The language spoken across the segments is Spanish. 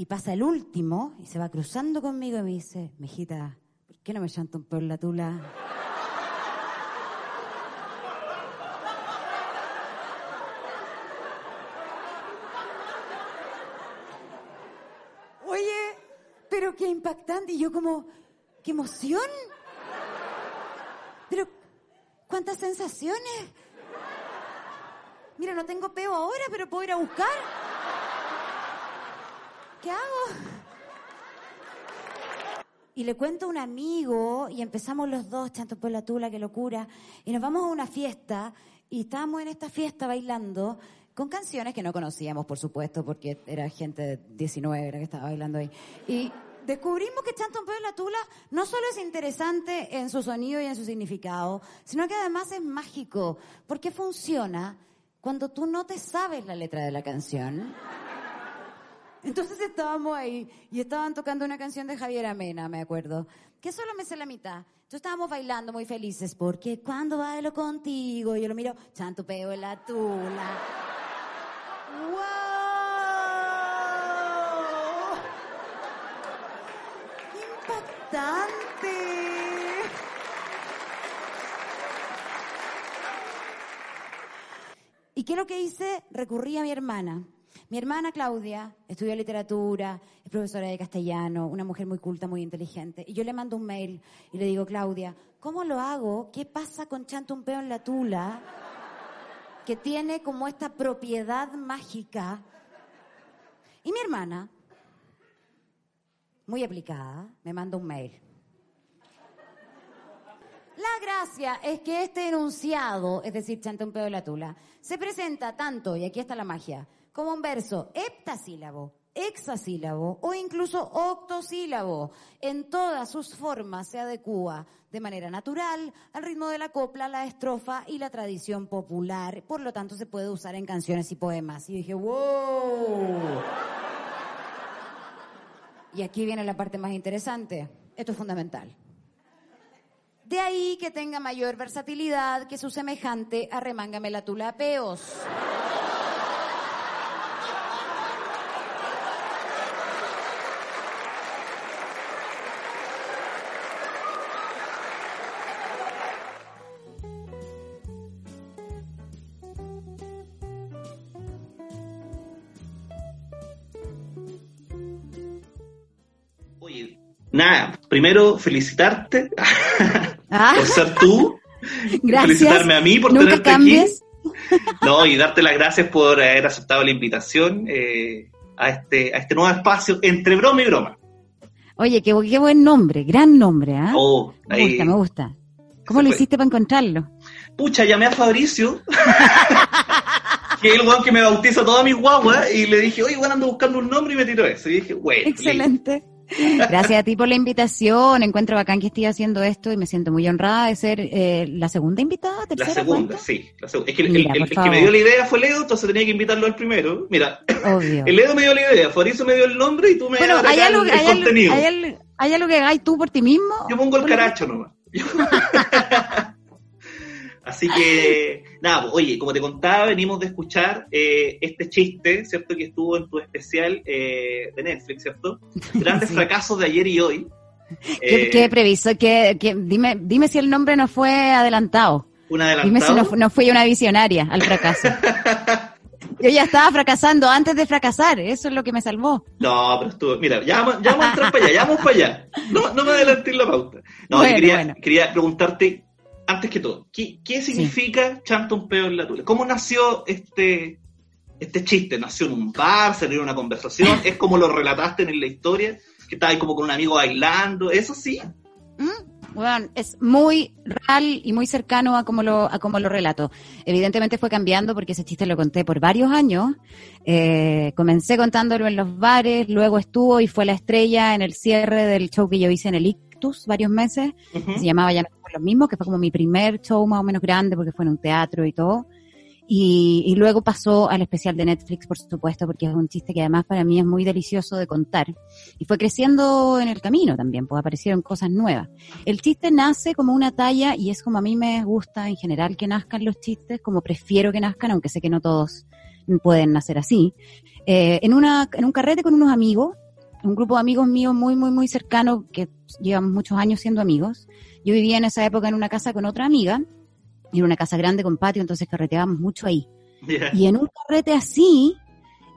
Y pasa el último y se va cruzando conmigo y me dice, mijita, ¿por qué no me llanto un poco la tula? Oye, pero qué impactante. Y yo como, qué emoción. Pero, ¿cuántas sensaciones? Mira, no tengo peo ahora, pero puedo ir a buscar. ¿Qué hago? Y le cuento a un amigo y empezamos los dos, chanto por la tula, qué locura. Y nos vamos a una fiesta y estábamos en esta fiesta bailando con canciones que no conocíamos, por supuesto, porque era gente de 19 era que estaba bailando ahí. Y descubrimos que Chanto por la Tula no solo es interesante en su sonido y en su significado, sino que además es mágico, porque funciona cuando tú no te sabes la letra de la canción. Entonces estábamos ahí y estaban tocando una canción de Javier Amena, me acuerdo, que solo me sé la mitad. Entonces estábamos bailando muy felices porque cuando bailo contigo, yo lo miro, chanto peo en la tula. ¡Wow! ¡Impactante! ¿Y qué es lo que hice? Recurrí a mi hermana. Mi hermana Claudia estudió literatura, es profesora de castellano, una mujer muy culta, muy inteligente. Y yo le mando un mail y le digo, Claudia, ¿cómo lo hago? ¿Qué pasa con Chanto un peo en la tula? Que tiene como esta propiedad mágica. Y mi hermana, muy aplicada, me manda un mail. La gracia es que este enunciado, es decir, Chanto un peo en la tula, se presenta tanto, y aquí está la magia, como un verso heptasílabo, hexasílabo o incluso octosílabo. En todas sus formas se adecúa de manera natural al ritmo de la copla, la estrofa y la tradición popular. Por lo tanto, se puede usar en canciones y poemas. Y dije, wow. Y aquí viene la parte más interesante. Esto es fundamental. De ahí que tenga mayor versatilidad que su semejante arremángame la tula. Primero felicitarte Ah. por ser tú, Gracias. felicitarme a mí por Nunca tenerte cambies. aquí. No, y darte las gracias por haber aceptado la invitación eh, a, este, a este nuevo espacio entre broma y broma. Oye, qué, qué buen nombre, gran nombre, ¿ah? Oh, me gusta, me gusta. ¿Cómo lo fue. hiciste para encontrarlo? Pucha, llamé a Fabricio, que es el weón que me bautiza todas mis guaguas, y le dije, oye, bueno, ando buscando un nombre y me tiró eso. Y dije, güey, Excelente. Gracias a ti por la invitación. Encuentro bacán que estoy haciendo esto y me siento muy honrada de ser eh, la segunda invitada, La segunda, sí. la segunda. Es que el, Mira, el- por el que me dio la idea fue Leo, entonces tenía que invitarlo al primero. Mira, Obvio. el Leo me dio la idea, Fabricio me dio el nombre y tú me Bueno, das ¿hay acá algo, el, algo, contenido. hay algo- hay algo que hagáis tú por ti mismo? Yo pongo el caracho nomás. Así que, nada, pues, oye, como te contaba, venimos de escuchar eh, este chiste, ¿cierto? Que estuvo en tu especial eh, de Netflix, ¿cierto? Grandes Sí. fracasos de ayer y hoy. ¿Qué, Eh, qué previso? ¿Qué, qué- dime, dime si el nombre no fue adelantado. un Dime si adelantado. no, no fui una visionaria al fracaso. Yo ya estaba fracasando antes de fracasar. Eso es lo que me salvó. No, pero estuvo. Mira, ya vamos, ya vamos a entrar para allá, ya vamos para allá. No, no me adelanté en la pauta. No, Bueno, quería, bueno. quería preguntarte, antes que todo, ¿qué, qué significa Chanta un peo en la tula? ¿Cómo nació este, este chiste? ¿Nació en un bar? ¿Salió en una conversación? ¿Es como lo relataste en la historia? Que estaba ahí como con un amigo bailando. ¿Eso sí? Bueno, es muy real y muy cercano a como lo, a como lo relato. Evidentemente fue cambiando porque ese chiste lo conté por varios años. Eh, comencé contándolo en los bares, luego estuvo y fue la estrella en el cierre del show que yo hice en el Varios meses. Ujú. se llamaba Ya no somos los mismos, que fue como mi primer show más o menos grande porque fue en un teatro y todo. Y, y luego pasó al especial de Netflix, por supuesto, porque es un chiste que además para mí es muy delicioso de contar. Y fue creciendo en el camino también, pues aparecieron cosas nuevas. El chiste nace como una talla y es como a mí me gusta en general que nazcan los chistes, como prefiero que nazcan, aunque sé que no todos pueden nacer así. Eh, en, una, en un carrete con unos amigos, un grupo de amigos míos muy, muy, muy cercano, que llevamos muchos años siendo amigos. Yo vivía en esa época en una casa con otra amiga, era una casa grande con patio, entonces carreteábamos mucho ahí. Y en un carrete así,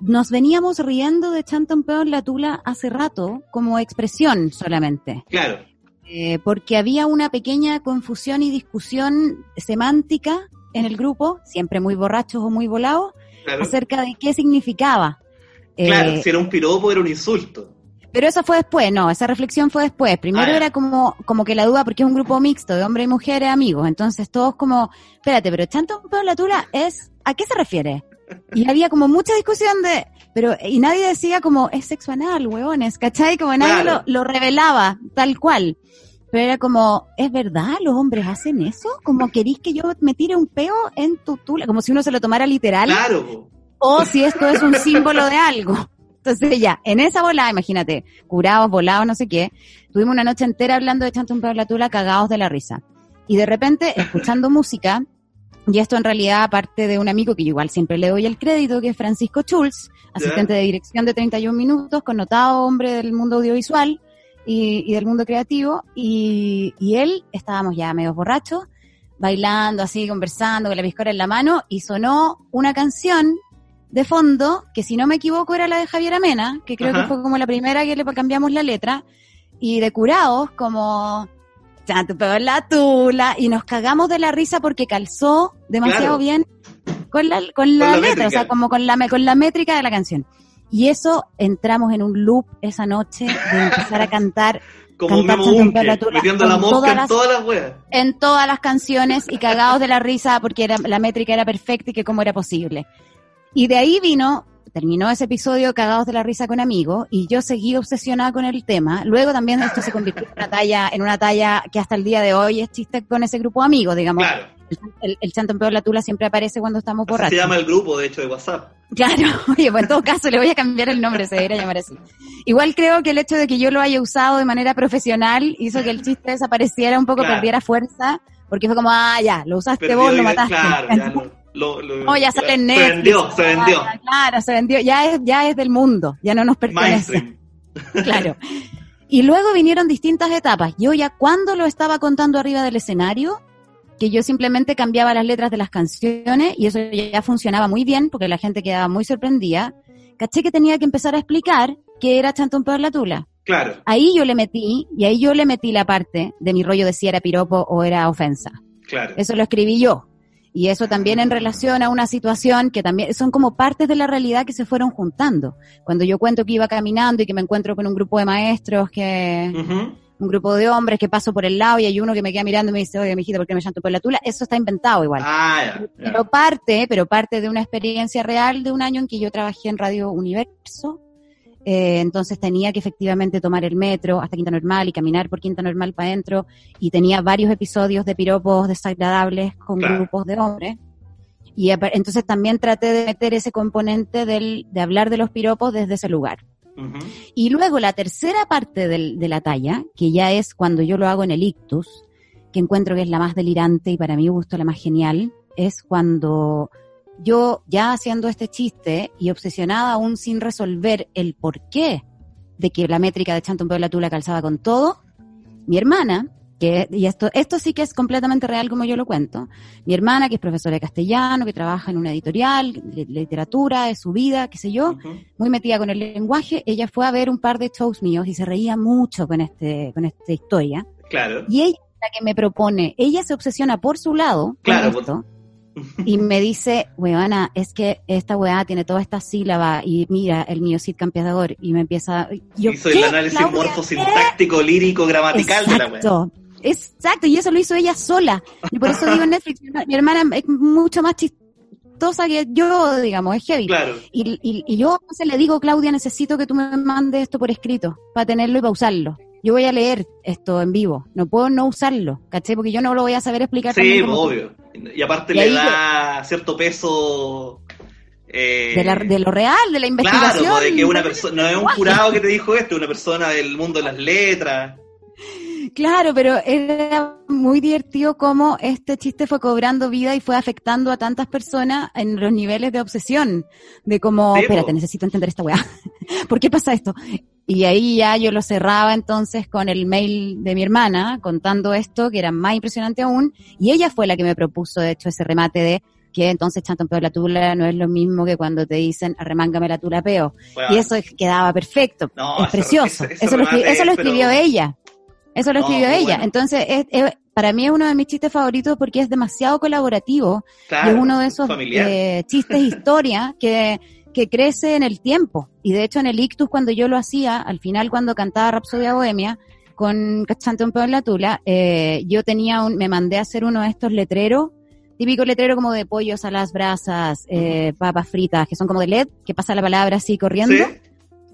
nos veníamos riendo de Chanton Peo en la Tula hace rato, como expresión solamente. Claro. Eh, porque había una pequeña confusión y discusión semántica en el grupo, siempre muy borrachos o muy volados, acerca de qué significaba. Claro, eh, si era un piropo era un insulto. Pero eso fue después, no, esa reflexión fue después. Primero ah, era como, como que la duda, porque es un grupo mixto de hombres y mujeres amigos, entonces todos como, espérate, pero en la Tula es, ¿a qué se refiere? Y había como mucha discusión de, pero, y nadie decía como, es sexo anal, huevones, ¿cachai? Como nadie lo, lo, revelaba, tal cual. Pero era como, ¿es verdad? ¿Los hombres hacen eso? Como querís que yo me tire un peo en tu tula, como si uno se lo tomara literal. Claro. O si esto es un símbolo de algo. Entonces ya, en esa volada, imagínate, curados, volados, no sé qué, tuvimos una noche entera hablando de Chanto un peo en la tula, cagados de la risa. Y de repente, escuchando música, y esto en realidad aparte de un amigo que yo igual siempre le doy el crédito, que es Francisco Schulz, asistente de dirección de 31 minutos, connotado hombre del mundo audiovisual y, del mundo creativo, y, él, estábamos ya medio borrachos, bailando así, conversando con la piscora en la mano, y sonó una canción de fondo, que si no me equivoco era la de Javier Amena, que creo que fue como la primera que le cambiamos la letra, y de curados, como tu pegó la tula y nos cagamos de la risa porque calzó demasiado bien con la, con la, letra, o sea, como con la, con la métrica de la canción. Y eso entramos en un loop esa noche de empezar a cantar. Como metiendo la mosca en todas las weas. En todas las canciones y cagados de la risa porque era, la métrica era perfecta y que cómo era posible. Y de ahí vino terminó ese episodio cagados de la risa con amigos y yo seguí obsesionada con el tema. Luego también esto se convirtió en una talla, en una talla que hasta el día de hoy es chiste con ese grupo de amigos, digamos. Claro. El, el, chanto en peor la tula siempre aparece cuando estamos borrachos. Se llama el grupo, de hecho, de WhatsApp. Claro, oye, pues en todo caso le voy a cambiar el nombre, se debería llamar así. Igual creo que el hecho de que yo lo haya usado de manera profesional hizo que el chiste desapareciera un poco, perdiera fuerza, porque fue como, ah, ya, lo usaste vos, lo mataste. Claro, ya lo lo, oh, ya sale en Netflix. Se vendió, se vendió. Claro, se vendió. Ya es, ya es del mundo, ya no nos pertenece. claro. Y luego vinieron distintas etapas. Yo ya cuando lo estaba contando arriba del escenario, que yo simplemente cambiaba las letras de las canciones y eso ya funcionaba muy bien porque la gente quedaba muy sorprendida, caché que tenía que empezar a explicar que era Chantón Peor la Tula. Claro. Ahí yo le metí, y ahí yo le metí la parte de mi rollo de si era piropo o era ofensa. Claro. Eso lo escribí yo. Y eso también en relación a una situación que también son como partes de la realidad que se fueron juntando. Cuando yo cuento que iba caminando y que me encuentro con un grupo de maestros que... Un grupo de hombres que paso por el lado y hay uno que me queda mirando y me dice, oye, mijita, ¿por qué me llanto por la tula? Eso está inventado igual. Ah, Pero parte, pero parte de una experiencia real de un año en que yo trabajé en Radio Universo, eh, entonces tenía que efectivamente tomar el metro hasta Quinta Normal y caminar por Quinta Normal para adentro. Y tenía varios episodios de piropos desagradables con grupos de hombres. Y entonces también traté de meter ese componente del, de hablar de los piropos desde ese lugar. Y luego la tercera parte del, de la talla, que ya es cuando yo lo hago en el ictus, que encuentro que es la más delirante y para mi gusto la más genial, es cuando yo ya haciendo este chiste y obsesionada aún sin resolver el porqué de que la métrica de Chanton Puebla la calzaba con todo, mi hermana, que, y esto, esto sí que es completamente real como yo lo cuento, mi hermana, que es profesora de castellano, que trabaja en una editorial, de literatura, de su vida, qué sé yo, muy metida con el lenguaje, ella fue a ver un par de shows míos y se reía mucho con este, con esta historia. Claro. Y ella la que me propone, ella se obsesiona por su lado claro, con esto, y me dice, weona, es que esta weá tiene toda esta sílaba y mira, el miocid campeador y me empieza... Yo, hizo el análisis morfosintáctico, lírico, gramatical de la weá. Exacto, y eso lo hizo ella sola. Y por eso digo Netflix, mi hermana es mucho más chistosa que yo, digamos, es heavy. Claro. Y, y, y yo se le digo, Claudia, necesito que tú me mandes esto por escrito, para tenerlo y para usarlo yo voy a leer esto en vivo, no puedo no usarlo, ¿caché? Porque yo no lo voy a saber explicar. Sí, obvio. Y aparte le da cierto peso... Eh, de, lo real, de la investigación. Claro, de que una persona, no es un jurado que te dijo esto, es una persona del mundo de las letras. Claro, pero era muy divertido cómo este chiste fue cobrando vida y fue afectando a tantas personas en los niveles de obsesión. De como, espérate, necesito entender esta weá. ¿Por qué pasa esto? Y ahí ya yo lo cerraba entonces con el mail de mi hermana contando esto, que era más impresionante aún. Y ella fue la que me propuso, de hecho, ese remate de que entonces Chanton Peo la tula no es lo mismo que cuando te dicen arremángame la tula peo. y eso quedaba perfecto. es precioso. eso, lo, escribió ella. Eso lo escribió ella. Entonces, para mí es uno de mis chistes favoritos porque es demasiado colaborativo. y es uno de esos eh, chistes historia que que crece en el tiempo. Y de hecho en el ictus cuando yo lo hacía, al final cuando cantaba Rapsodia Bohemia, con Cachante en la tula, eh, yo tenía un, me mandé a hacer uno de estos letreros, típico letrero como de pollos a las brasas, eh, papas fritas, que son como de LED, que pasa la palabra así corriendo.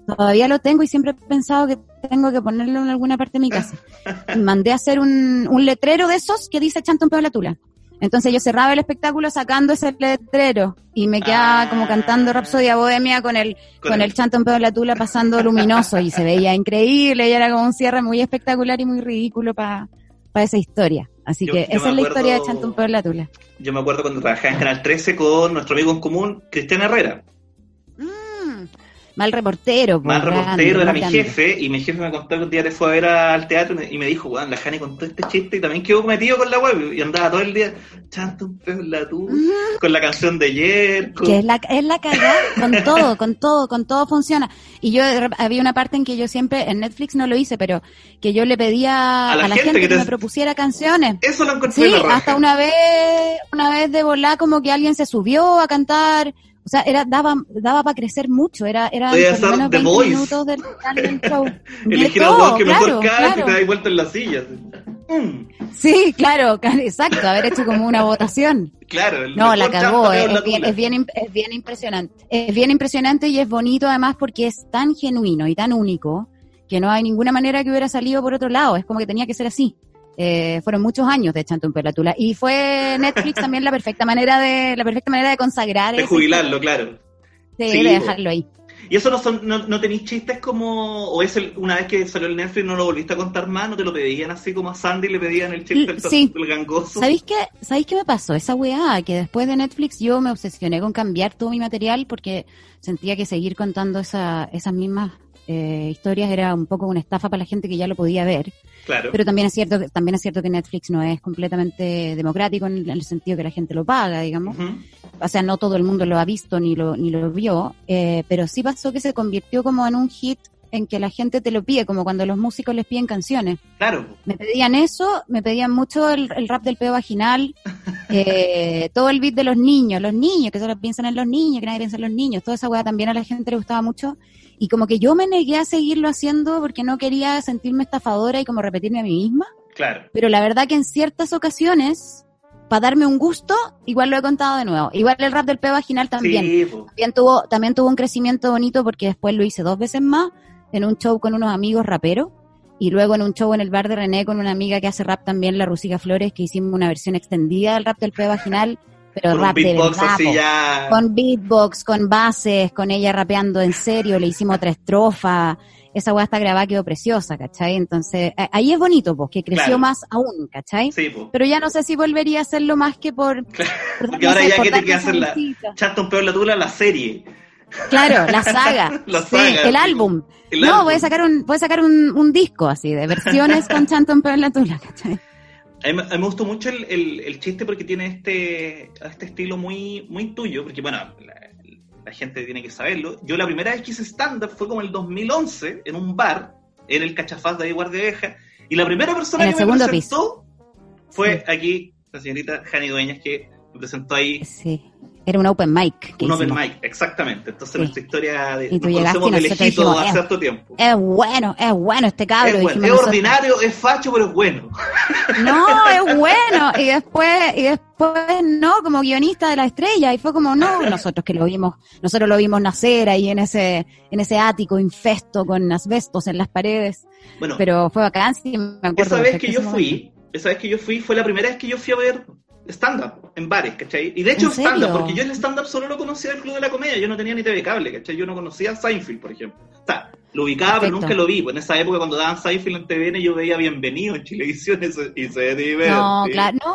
Todavía lo tengo y siempre he pensado que tengo que ponerlo en alguna parte de mi casa. mandé a hacer un, un letrero de esos que dice Chanta un la tula. Entonces yo cerraba el espectáculo sacando ese letrero y me quedaba como cantando Rapsodia Bohemia con el, con, el chanto en pedo de la tula pasando luminoso y se veía increíble y era como un cierre muy espectacular y muy ridículo para esa historia. Así que esa es la historia de Chanto en pedo de la tula. Yo me acuerdo cuando trabajaba en Canal 13 con nuestro amigo en común, Cristian Herrera. Mal reportero. Mal reportero era mi jefe y mi jefe me contó que un día te fue a ver al teatro y me dijo, weón, la Jani contó este chiste y también quedó metido con la web y andaba todo el día chanto un peo en la tú con la canción de ayer. Que es la, es la cagada con todo, con todo, con todo funciona. Y yo había una parte en que yo siempre, en Netflix no lo hice, pero que yo le pedía a la, gente, que, me propusiera canciones. Eso lo encontré. Sí, hasta una vez, una vez de volar como que alguien se subió a cantar o sea, era, daba, daba para crecer mucho, era, era por menos 20 minutos del, show. Elegir a que mejor cae y te das vuelta en la silla. Sí, claro, exacto, haber hecho como una votación. Claro, no, la cagó, es, bien, es, bien, es bien impresionante. Es bien impresionante y es bonito además porque es tan genuino y tan único que no hay ninguna manera que hubiera salido por otro lado, es como que tenía que ser así. Eh, fueron muchos años de Chanto en Pelatula. Y fue Netflix también la perfecta manera de, la perfecta manera de consagrar. De jubilarlo, claro. Sí, de dejarlo ahí. ¿Y eso no, son, no, tenéis chistes como, o es el, una vez que salió el Netflix no lo volviste a contar más, no te lo pedían así como a Sandy le pedían el chiste del, gangoso? ¿Sabéis qué, ¿Sabéis qué me pasó? Esa weá, que después de Netflix yo me obsesioné con cambiar todo mi material porque sentía que seguir contando esa, esas mismas eh, historias era un poco una estafa para la gente que ya lo podía ver. Claro. Pero también es cierto, también es cierto que Netflix no es completamente democrático en, el sentido que la gente lo paga, digamos. O sea, no todo el mundo lo ha visto ni lo, ni lo vio, eh, pero sí pasó que se convirtió como en un hit en que la gente te lo pide, como cuando los músicos les piden canciones. Claro. Me pedían eso, me pedían mucho el, rap del peo vaginal, eh, todo el beat de los niños, los niños, que solo piensan en los niños, que nadie piensa en los niños, toda esa weá también a la gente le gustaba mucho. Y como que yo me negué a seguirlo haciendo porque no quería sentirme estafadora y como repetirme a mí misma. Claro. Pero la verdad que en ciertas ocasiones, para darme un gusto, igual lo he contado de nuevo. Igual el rap del peo vaginal también. también tuvo, también tuvo un crecimiento bonito porque después lo hice dos veces más en un show con unos amigos raperos y luego en un show en el bar de René con una amiga que hace rap también, la Rusica Flores, que hicimos una versión extendida del rap del peo vaginal pero con rap con beatbox, con bases, con ella rapeando en serio, le hicimos otra estrofa, esa weá está grabada, quedó preciosa, ¿cachai? Entonces, ahí es bonito, pues, que creció más aún, ¿cachai? Sí, Pero ya no sé si volvería a hacerlo más que por... Porque ahora ya que te queda hacer la... Chato un peor la tula, la serie. Claro, la saga. la saga el álbum. no, voy a sacar un, voy a sacar un, un disco así, de versiones con Chanton Peor la Tula, ¿cachai? A mí, me gustó mucho el, el, chiste porque tiene este, este estilo muy, muy tuyo, porque bueno, la, gente tiene que saberlo. Yo la primera vez que hice stand-up fue como el 2011 en un bar, en el Cachafaz de Guardia y la primera persona que me presentó fue aquí la señorita Jani Dueñas, que me presentó ahí. Sí. Era un open mic. Un open mic, exactamente. Entonces nuestra historia de, y tú nos conocemos de lejito hace cierto tiempo. Es bueno, es bueno este cabro. Es, bueno. es ordinario, es facho, pero es bueno. No, es bueno. Y después, y después no, como guionista de la estrella. Y fue como, no, nosotros que lo vimos, nosotros lo vimos nacer ahí en ese, en ese ático infesto con asbestos en las paredes. Bueno, pero fue bacán, sí, me acuerdo. Esa vez que yo fui, esa vez que yo fui, fue la primera vez que yo fui a ver stand-up en bares, ¿cachai? Y de hecho stand-up, porque yo el stand-up solo lo conocía del Club de la Comedia, yo no tenía ni TV cable, ¿cachai? Yo no conocía Seinfeld, por ejemplo. O sea, Lo ubicaba, pero nunca lo vi. Pues en esa época, cuando daban Seinfeld en TVN, yo veía Bienvenido en Chilevisión y se divertía. No, claro, no,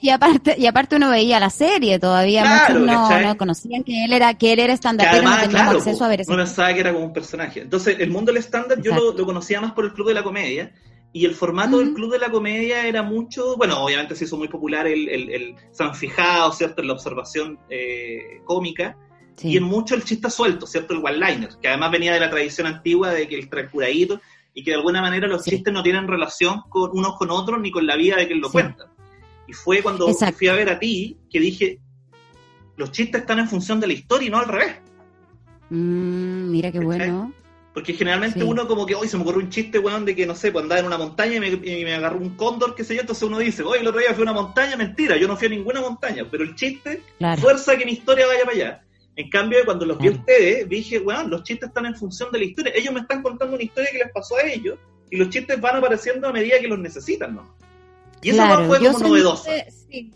y, aparte, y aparte uno veía la serie todavía. Muchos no, conocían que él era, que él era stand pero no teníamos acceso a ver eso. Uno pensaba que era como un personaje. Entonces, el mundo del stand-up yo lo, conocía más por el Club de la Comedia. Y el formato del Club de la Comedia era mucho, bueno, obviamente se hizo muy popular el, el, el San Fijado, ¿cierto? En la observación eh, cómica y en mucho el chiste suelto, ¿cierto? El one-liner, que además venía de la tradición antigua de que el curadito y que de alguna manera los chistes no tienen relación con unos con otros ni con la vida de quien lo cuenta. Y fue cuando fui a ver a ti que dije, los chistes están en función de la historia y no al revés. Mm, mira qué bueno. Porque generalmente uno como que, hoy se me ocurrió un chiste, weón, de que, no sé, pues andaba en una montaña y me, agarró un cóndor, qué sé yo, entonces uno dice, oye, el otro día fui a una montaña, mentira, yo no fui a ninguna montaña, pero el chiste fuerza que mi historia vaya para allá. En cambio, cuando los vi a ustedes, dije, bueno, los chistes están en función de la historia. Ellos me están contando una historia que les pasó a ellos y los chistes van apareciendo a medida que los necesitan, ¿no? Y eso no fue como novedoso. Sí,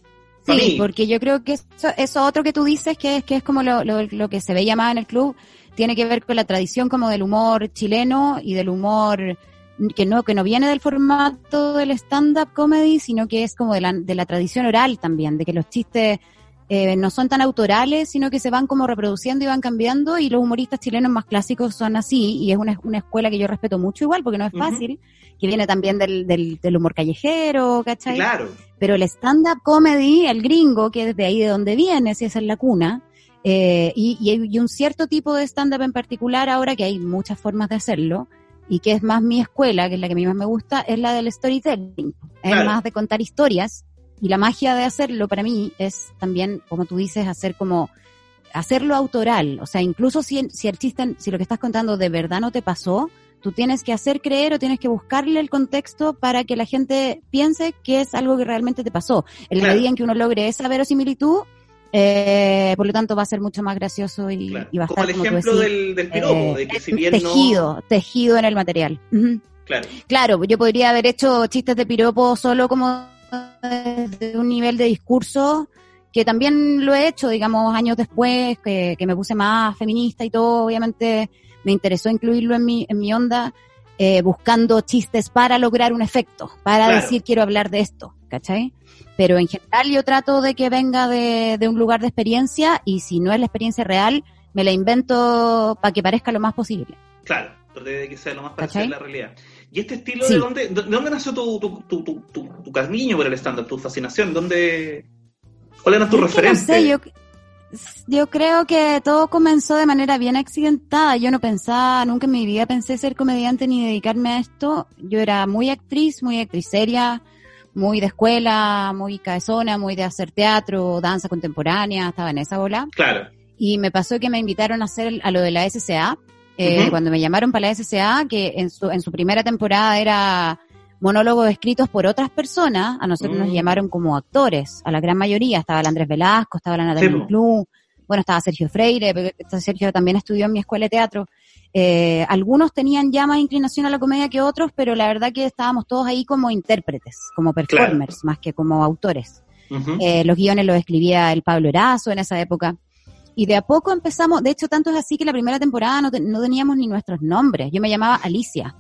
sí porque yo creo que eso, eso otro que tú dices, que es, que es como lo, lo, que se ve llamado en el club, tiene que ver con la tradición como del humor chileno y del humor que no que no viene del formato del stand-up comedy, sino que es como de la, de la tradición oral también, de que los chistes eh, no son tan autorales, sino que se van como reproduciendo y van cambiando y los humoristas chilenos más clásicos son así y es una, una escuela que yo respeto mucho igual porque no es fácil, que viene también del, del, humor callejero, ¿cachai? Claro. Pero el stand-up comedy, el gringo, que es de ahí de donde viene, si esa es la cuna, eh, y, y, un cierto tipo de stand-up en particular ahora, que hay muchas formas de hacerlo, y que es más mi escuela, que es la que a mí más me gusta, es la del storytelling. Es más de contar historias y la magia de hacerlo para mí es también, como tú dices, hacer como hacerlo autoral. O sea, incluso si, si el chiste, si lo que estás contando de verdad no te pasó, tú tienes que hacer creer o tienes que buscarle el contexto para que la gente piense que es algo que realmente te pasó. En la medida en que uno logre esa verosimilitud, eh, por lo tanto va a ser mucho más gracioso y, va a estar como el ejemplo del, del piropo, de que si bien tejido, tejido en el material. Claro. Claro, yo podría haber hecho chistes de piropo solo como de un nivel de discurso que también lo he hecho, digamos, años después, que, me puse más feminista y todo, obviamente me interesó incluirlo en mi, en mi onda, eh, buscando chistes para lograr un efecto, para decir quiero hablar de esto, ¿cachai? Pero en general yo trato de que venga de, de un lugar de experiencia y si no es la experiencia real, me la invento para que parezca lo más posible. Claro, de que sea lo más parecido a la realidad. ¿Y este estilo de dónde, de dónde nació tu, tu, tu, tu, tu cariño por el stand tu fascinación? ¿Dónde, ¿Cuál era tu referente? yo, yo creo que todo comenzó de manera bien accidentada. Yo no pensaba, nunca en mi vida pensé ser comediante ni dedicarme a esto. Yo era muy actriz, muy actriz seria, muy de escuela, muy cabezona, muy de hacer teatro, danza contemporánea, estaba en esa bola. Claro. Y me pasó que me invitaron a hacer a lo de la SCA, eh, cuando me llamaron para la SCA, que en su, en su primera temporada era monólogos escritos por otras personas, a nosotros nos mm. llamaron como actores, a la gran mayoría, estaba el Andrés Velasco, estaba la Natalia sí, bueno, estaba Sergio Freire, Sergio también estudió en mi escuela de teatro. Eh, algunos tenían ya más inclinación a la comedia que otros, pero la verdad que estábamos todos ahí como intérpretes, como performers, más que como autores. eh, los guiones los escribía el Pablo Erazo en esa época. Y de a poco empezamos, de hecho tanto es así que la primera temporada no, no teníamos ni nuestros nombres. Yo me llamaba Alicia.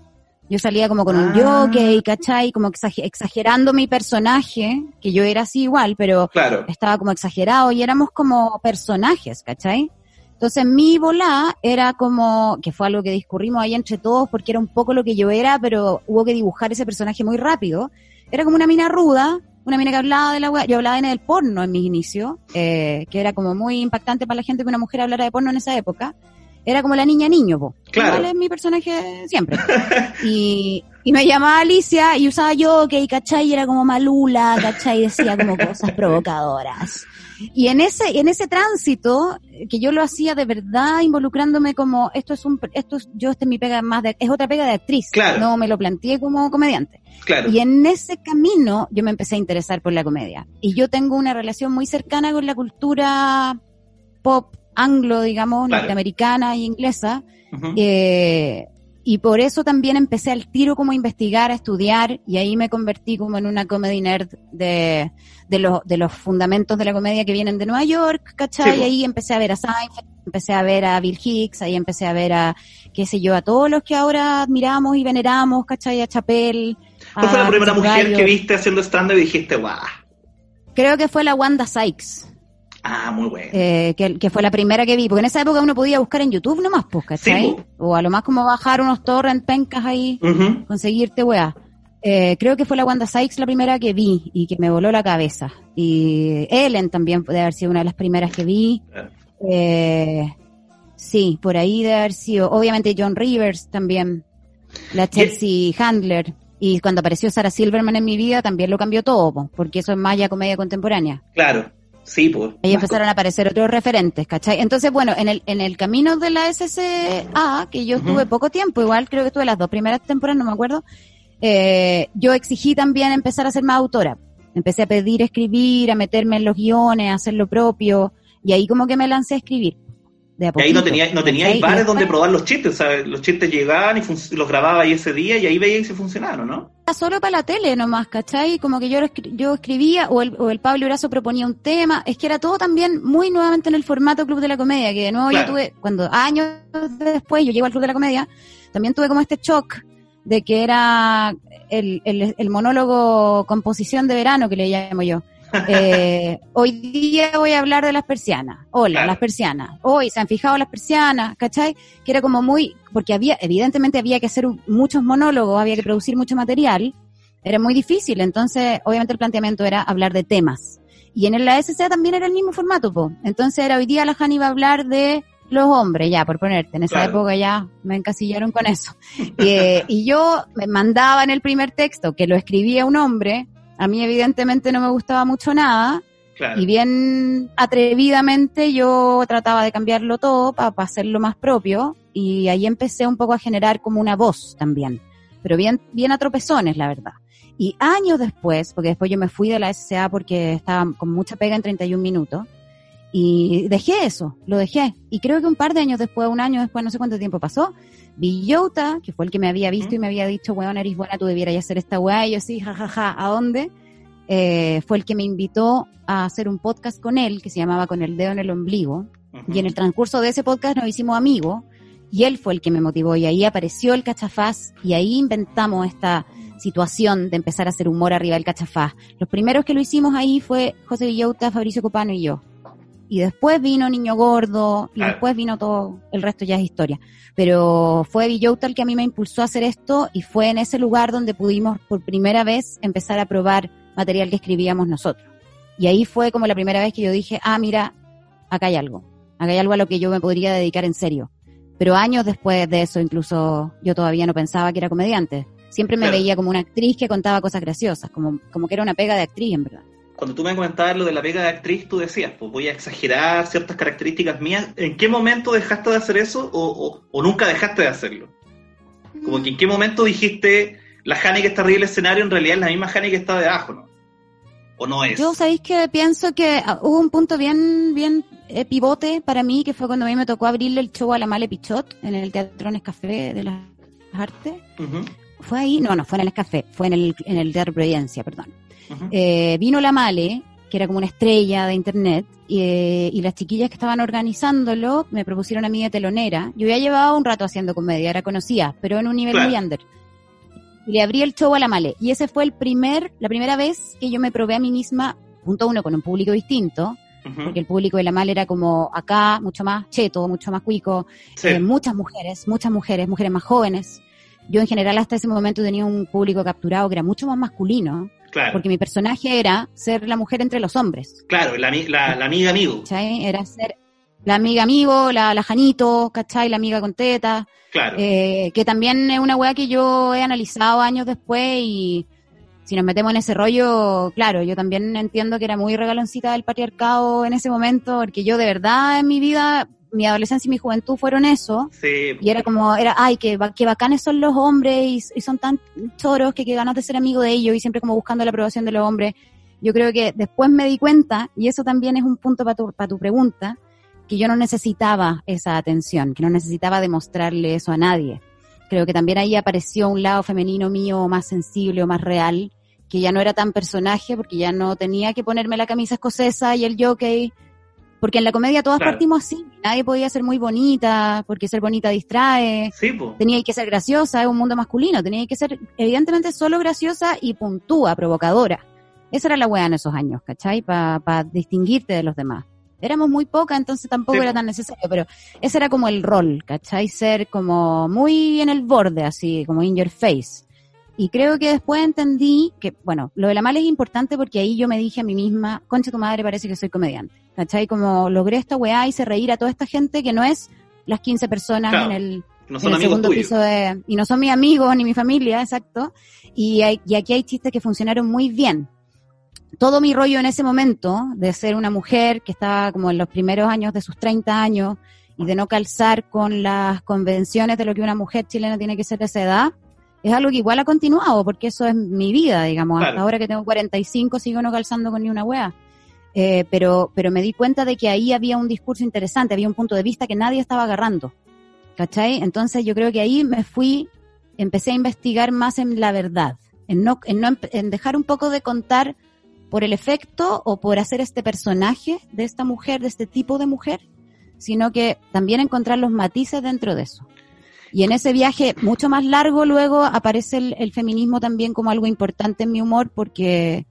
Yo salía como con un ah. jockey, ¿cachai? Como exagerando mi personaje, que yo era así igual, pero estaba como exagerado y éramos como personajes, ¿cachai? Entonces mi volá era como, que fue algo que discurrimos ahí entre todos porque era un poco lo que yo era, pero hubo que dibujar ese personaje muy rápido. Era como una mina ruda, una mina que hablaba de la wea, yo hablaba en el porno en mis inicios, eh, que era como muy impactante para la gente que una mujer hablara de porno en esa época. Era como la niña niño, po. Claro. es mi personaje siempre. y, y me llamaba Alicia y usaba yo, que ¿cachai? Y era como malula, ¿cachai? Y decía como cosas provocadoras. Y en ese, en ese tránsito, que yo lo hacía de verdad involucrándome como, esto es un, esto es, yo este es mi pega más de, es otra pega de actriz. Claro. No me lo planteé como comediante. Claro. Y en ese camino yo me empecé a interesar por la comedia. Y yo tengo una relación muy cercana con la cultura pop anglo, digamos, norteamericana e inglesa. eh, y por eso también empecé al tiro como a investigar, a estudiar, y ahí me convertí como en una comedy nerd de, de, los, de los fundamentos de la comedia que vienen de Nueva York, ¿cachai? y ahí empecé a ver a Seinfeld, empecé a ver a Bill Hicks, ahí empecé a ver a, qué sé yo, a todos los que ahora admiramos y veneramos, ¿cachai? A Chapel. ¿Cuál fue la primera mujer que viste haciendo stand-up y dijiste, guau? Creo que fue la Wanda Sykes. Ah, muy bueno. Eh, que, fue la primera que vi, porque en esa época uno podía buscar en YouTube nomás, pues, ¿cachai? o a lo más como bajar unos torrent pencas ahí, conseguirte weá. Eh, creo que fue la Wanda Sykes la primera que vi y que me voló la cabeza. Y Ellen también puede haber sido una de las primeras que vi. Eh, sí, por ahí debe haber sido. Obviamente John Rivers también. La Chelsea Handler. Y cuando apareció Sarah Silverman en mi vida también lo cambió todo, porque eso es más ya comedia contemporánea. Claro. Sí, pues. Ahí empezaron a aparecer otros referentes, ¿cachai? Entonces, bueno, en el, en el camino de la SCA, que yo estuve poco tiempo, igual creo que estuve las dos primeras temporadas, no me acuerdo, eh, yo exigí también empezar a ser más autora. Empecé a pedir escribir, a meterme en los guiones, a hacer lo propio, y ahí como que me lancé a escribir. De y ahí no tenía, no tenía bares donde probar los chistes, ¿sabes? Los chistes llegaban y los grababa ahí ese día y ahí veía si funcionaron, ¿no? Solo para la tele nomás, ¿cachai? Como que yo, yo escribía o el, o el Pablo Brazo proponía un tema. Es que era todo también muy nuevamente en el formato Club de la Comedia, que de nuevo yo tuve, cuando años después yo llego al Club de la Comedia, también tuve como este shock de que era el, el, el monólogo composición de verano que le llamo yo eh, hoy día voy a hablar de las persianas. Hola, las persianas. Hoy se han fijado las persianas, ¿cachai? Que era como muy, porque había, evidentemente había que hacer muchos monólogos, había que producir mucho material. Era muy difícil, entonces obviamente el planteamiento era hablar de temas. Y en la SCA también era el mismo formato, po. Entonces era hoy día la Jani iba a hablar de los hombres, ya, por ponerte. En esa época ya me encasillaron con eso. y, y yo me mandaba en el primer texto que lo escribía un hombre, a mí evidentemente no me gustaba mucho nada. Y bien atrevidamente yo trataba de cambiarlo todo para hacerlo más propio y ahí empecé un poco a generar como una voz también, pero bien, bien a tropezones, la verdad. Y años después, porque después yo me fui de la SCA porque estaba con mucha pega en 31 minutos, y dejé eso, lo dejé. Y creo que un par de años después, un año después, no sé cuánto tiempo pasó, Villota, que fue el que me había visto y me había dicho, weón, eres buena, tú debieras hacer esta weá, y yo sí, jajaja, ja, ja, ¿a dónde? Eh, fue el que me invitó a hacer un podcast con él, que se llamaba Con el dedo en el ombligo, y en el transcurso de ese podcast nos hicimos amigos, y él fue el que me motivó, y ahí apareció el cachafaz, y ahí inventamos esta situación de empezar a hacer humor arriba del cachafaz. Los primeros que lo hicimos ahí fue José Villota, Fabricio Copano y yo. Y después vino Niño Gordo, y después vino todo, el resto ya es historia. Pero fue Villota el que a mí me impulsó a hacer esto y fue en ese lugar donde pudimos por primera vez empezar a probar material que escribíamos nosotros. Y ahí fue como la primera vez que yo dije, ah, mira, acá hay algo, acá hay algo a lo que yo me podría dedicar en serio. Pero años después de eso, incluso yo todavía no pensaba que era comediante. Siempre me veía como una actriz que contaba cosas graciosas, como, como que era una pega de actriz, en verdad cuando tú me comentabas lo de la pega de actriz, tú decías, pues voy a exagerar ciertas características mías. ¿En qué momento dejaste de hacer eso o, nunca dejaste de hacerlo? Como que en qué momento dijiste, la Jani que está arriba del escenario en realidad es la misma Jani que está debajo, ¿no? ¿O no es? Yo sabéis que pienso que ah, hubo un punto bien, bien eh, pivote para mí, que fue cuando a mí me tocó abrirle el show a la Male Pichot en el Teatro Nescafé de las Artes. ¿Fue ahí? No, no, fue en el Nescafé, fue en el, en el Teatro Providencia, perdón. Eh, vino la Male, que era como una estrella de internet, eh, y, las chiquillas que estaban organizándolo me propusieron a mí de telonera. Yo ya llevaba un rato haciendo comedia, era conocida, pero en un nivel muy under. Y le abrí el show a la Male. Y ese fue el primer, la primera vez que yo me probé a mí misma, punto uno, con un público distinto, porque el público de la Male era como acá, mucho más cheto, mucho más cuico, eh, muchas mujeres, muchas mujeres, mujeres más jóvenes. Yo en general hasta ese momento tenía un público capturado que era mucho más masculino. Porque mi personaje era ser la mujer entre los hombres. Claro, la, amiga amigo. ¿Cachai? Era ser la amiga amigo, la, la Janito, ¿cachai? La amiga con teta. Claro. Eh, que también es una weá que yo he analizado años después y si nos metemos en ese rollo, claro, yo también entiendo que era muy regaloncita del patriarcado en ese momento, porque yo de verdad en mi vida mi adolescencia y mi juventud fueron eso. Y era como, era, ay, qué, qué bacanes son los hombres y, son tan choros que qué ganas de ser amigo de ellos y siempre como buscando la aprobación de los hombres. Yo creo que después me di cuenta, y eso también es un punto para tu, para tu pregunta, que yo no necesitaba esa atención, que no necesitaba demostrarle eso a nadie. Creo que también ahí apareció un lado femenino mío más sensible o más real, que ya no era tan personaje, porque ya no tenía que ponerme la camisa escocesa y el jockey, porque en la comedia todas partimos así, nadie podía ser muy bonita, porque ser bonita distrae, tenía que ser graciosa, es un mundo masculino, tenía que ser evidentemente solo graciosa y puntúa, provocadora. Esa era la weá en esos años, ¿cachai? Para distinguirte de los demás. Éramos muy poca, entonces tampoco era tan necesario, pero ese era como el rol, ¿cachai? Ser como muy en el borde, así, como in your face. Y creo que después entendí que, bueno, lo de la mala es importante porque ahí yo me dije a mí misma, concha tu madre, parece que soy comediante. ¿Cachai? Como logré esta weá, hice reír a toda esta gente que no es las 15 personas en el, segundo piso de... Y no son mis amigos ni mi familia, exacto. Y, y aquí hay chistes que funcionaron muy bien todo mi rollo en ese momento de ser una mujer que estaba como en los primeros años de sus 30 años y de no calzar con las convenciones de lo que una mujer chilena tiene que ser de esa edad, es algo que igual ha continuado, porque eso es mi vida, digamos. Hasta ahora que tengo 45 sigo no calzando con ni una wea. Eh, pero, pero me di cuenta de que ahí había un discurso interesante, había un punto de vista que nadie estaba agarrando. ¿Cachai? Entonces yo creo que ahí me fui, empecé a investigar más en la verdad, en no, en no, en dejar un poco de contar por el efecto o por hacer este personaje de esta mujer, de este tipo de mujer, sino que también encontrar los matices dentro de eso. Y en ese viaje mucho más largo luego aparece el, feminismo también como algo importante en mi humor porque,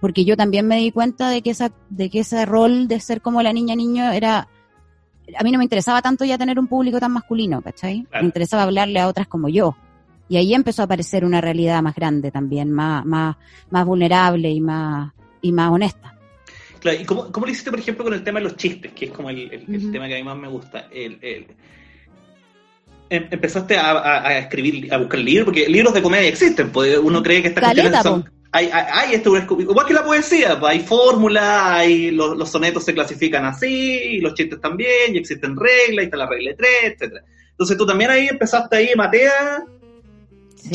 porque yo también me di cuenta de que, esa, de que ese rol de ser como la niña niño era... A mí no me interesaba tanto ya tener un público tan masculino, ¿cachai? Me interesaba hablarle a otras como yo. Y ahí empezó a aparecer una realidad más grande también, más, más, más vulnerable y más, y más honesta. Claro, ¿y cómo, cómo, lo hiciste, por ejemplo, con el tema de los chistes, que es como el, tema que a mí más me gusta? El, em, empezaste a, escribir, a buscar libros, porque libros de comedia existen, pues uno cree que estas cuestiones son... Hay, hay, esto, igual que la poesía, pues hay fórmulas, hay los, los, sonetos se clasifican así, y los chistes también, y existen reglas, y está la regla de tres, etcétera. Entonces tú también ahí empezaste ahí, Matea,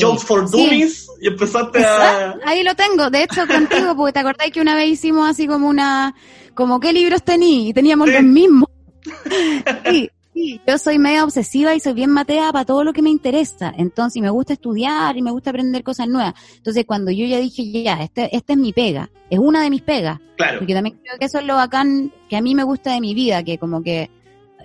Jokes for Dummies y empezaste a... Ahí lo tengo, de hecho contigo, porque te acordáis que una vez hicimos así como una, como qué libros tení, y teníamos los mismos. Sí, sí, yo soy media obsesiva y soy bien matea para todo lo que me interesa, entonces me gusta estudiar y me gusta aprender cosas nuevas. Entonces cuando yo ya dije, ya, este, esta es mi pega, es una de mis pegas. Claro. Porque también creo que eso es lo bacán que a mí me gusta de mi vida, que como que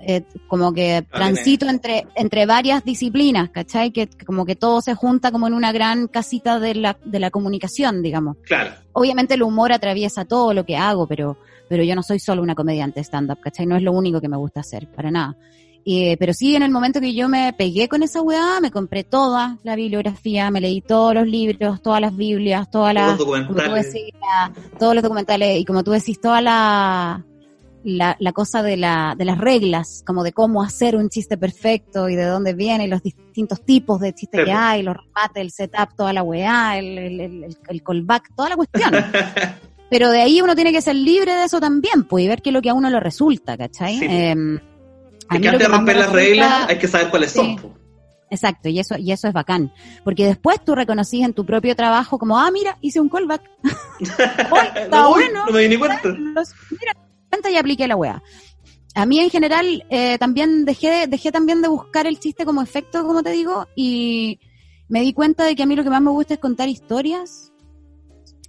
eh, como que transito entre, entre varias disciplinas, ¿cachai? Que, como que todo se junta como en una gran casita de la, de la comunicación, digamos. Claro. Obviamente el humor atraviesa todo lo que hago, pero, pero yo no soy solo una comediante stand-up, ¿cachai? No es lo único que me gusta hacer, para nada. Pero sí, en el momento que yo me pegué con esa weá, me compré toda la bibliografía, me leí todos los libros, todas las Biblias, todas las... documentales. todos los documentales, y como tú decís, toda la la, la cosa de, la, de las reglas, como de cómo hacer un chiste perfecto y de dónde viene, los distintos tipos de chistes que hay, los remates, el setup, toda la weá, el, el, el, callback, toda la cuestión. Pero de ahí uno tiene que ser libre de eso también, pues, y ver qué es lo que a uno le resulta, ¿cachai? Eh, que antes de romper las reglas hay que saber cuáles son. Exacto, y eso, y eso es bacán. Porque después tú reconocís en tu propio trabajo como, ah, mira, hice un callback. está bueno. No me di ni cuenta. Mira, y apliqué la weá. A mí en general eh, también dejé, dejé también de buscar el chiste como efecto, como te digo, y me di cuenta de que a mí lo que más me gusta es contar historias.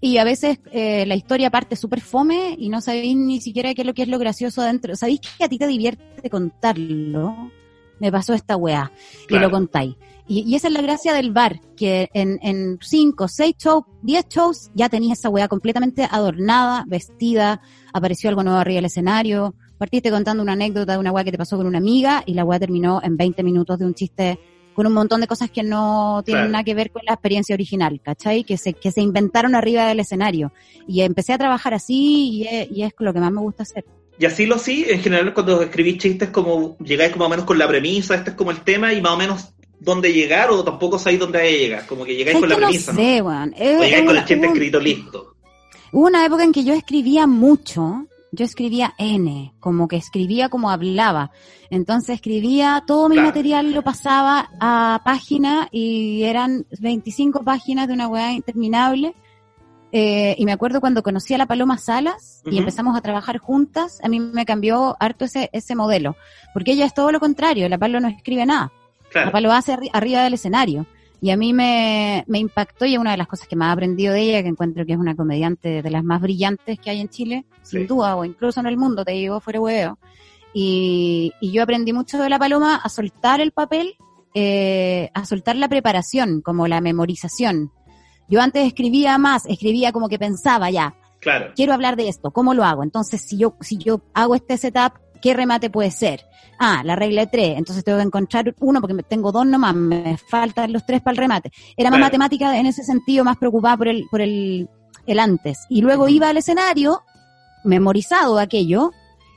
Y a veces eh, la historia parte súper fome y no sabéis ni siquiera qué es lo que es lo gracioso adentro. ¿Sabéis que a ti te divierte contarlo? Me pasó esta weá, que lo contáis. Y, esa es la gracia del bar, que en, en cinco, seis shows, diez shows, ya tenías esa weá completamente adornada, vestida, apareció algo nuevo arriba del escenario, partiste contando una anécdota de una weá que te pasó con una amiga y la weá terminó en 20 minutos de un chiste con un montón de cosas que no tienen nada que ver con la experiencia original, ¿cachai? Que se, que se inventaron arriba del escenario. Y empecé a trabajar así y es, y es lo que más me gusta hacer. Y así lo sí, en general cuando escribís chistes como llegáis como más o menos con la premisa, este es como el tema y más o menos dónde llegar o tampoco sabéis dónde llegar, como que llegáis con la premisa. No sé, o llegáis con el chiste escrito listo. Hubo una época en que yo escribía mucho, yo escribía N, como que escribía como hablaba. Entonces escribía, todo mi material lo pasaba a página y eran 25 páginas de una weá interminable. Eh, y me acuerdo cuando conocí a la Paloma Salas y empezamos a trabajar juntas, a mí me cambió harto ese, ese modelo. Porque ella es todo lo contrario, la Paloma no escribe nada. La Palo hace arriba del escenario. Y a mí me, me impactó y es una de las cosas que más he aprendido de ella, que encuentro que es una comediante de las más brillantes que hay en Chile, sin duda, o incluso en el mundo, te digo, fuera huevo. Y, y yo aprendí mucho de la paloma a soltar el papel, eh, a soltar la preparación, como la memorización. Yo antes escribía más, escribía como que pensaba ya. Claro. Quiero hablar de esto, ¿cómo lo hago? Entonces, si yo, si yo hago este setup, ¿qué remate puede ser? Ah, la regla de tres, entonces tengo que encontrar uno porque tengo dos nomás, me faltan los tres para el remate. Era más matemática en ese sentido, más preocupada por el, por el, el antes. Y luego iba al escenario, memorizado aquello,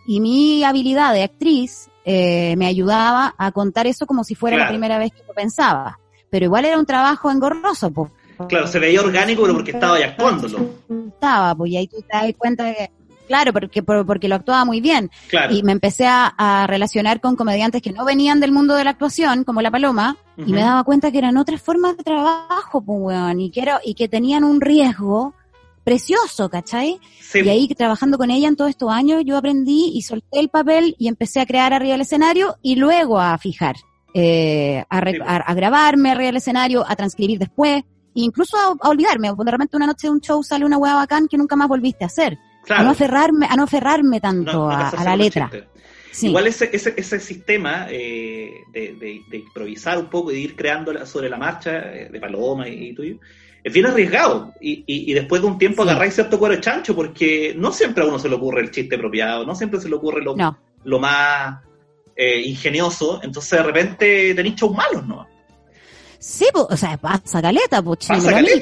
y mi habilidad de actriz eh, me ayudaba a contar eso como si fuera la primera vez que lo pensaba. Pero igual era un trabajo engorroso, pues. Claro, se veía orgánico, pero porque estaba ya actuándolo. Estaba, pues, y ahí tú te das cuenta de que Claro, porque, porque lo actuaba muy bien. Y me empecé a, relacionar con comediantes que no venían del mundo de la actuación, como La Paloma, y me daba cuenta que eran otras formas de trabajo, pues, y que, y que tenían un riesgo precioso, ¿cachai? Y ahí trabajando con ella en todos estos años, yo aprendí y solté el papel y empecé a crear arriba del escenario y luego a fijar, eh, a, grabarme arriba del escenario, a transcribir después, e incluso a, olvidarme. De repente una noche de un show sale una hueá bacán que nunca más volviste a hacer. A no aferrarme, a no aferrarme tanto a, la letra. Igual ese, ese, ese sistema eh, de, improvisar un poco y de ir creando sobre la marcha, eh, de Paloma y, tuyo, es bien arriesgado. Y, y, después de un tiempo agarráis cierto cuero chancho, porque no siempre a uno se le ocurre el chiste apropiado, no siempre se le ocurre lo, lo más eh, ingenioso, entonces de repente tenéis shows malos, ¿no? Sí, o sea, pasa caleta, pues,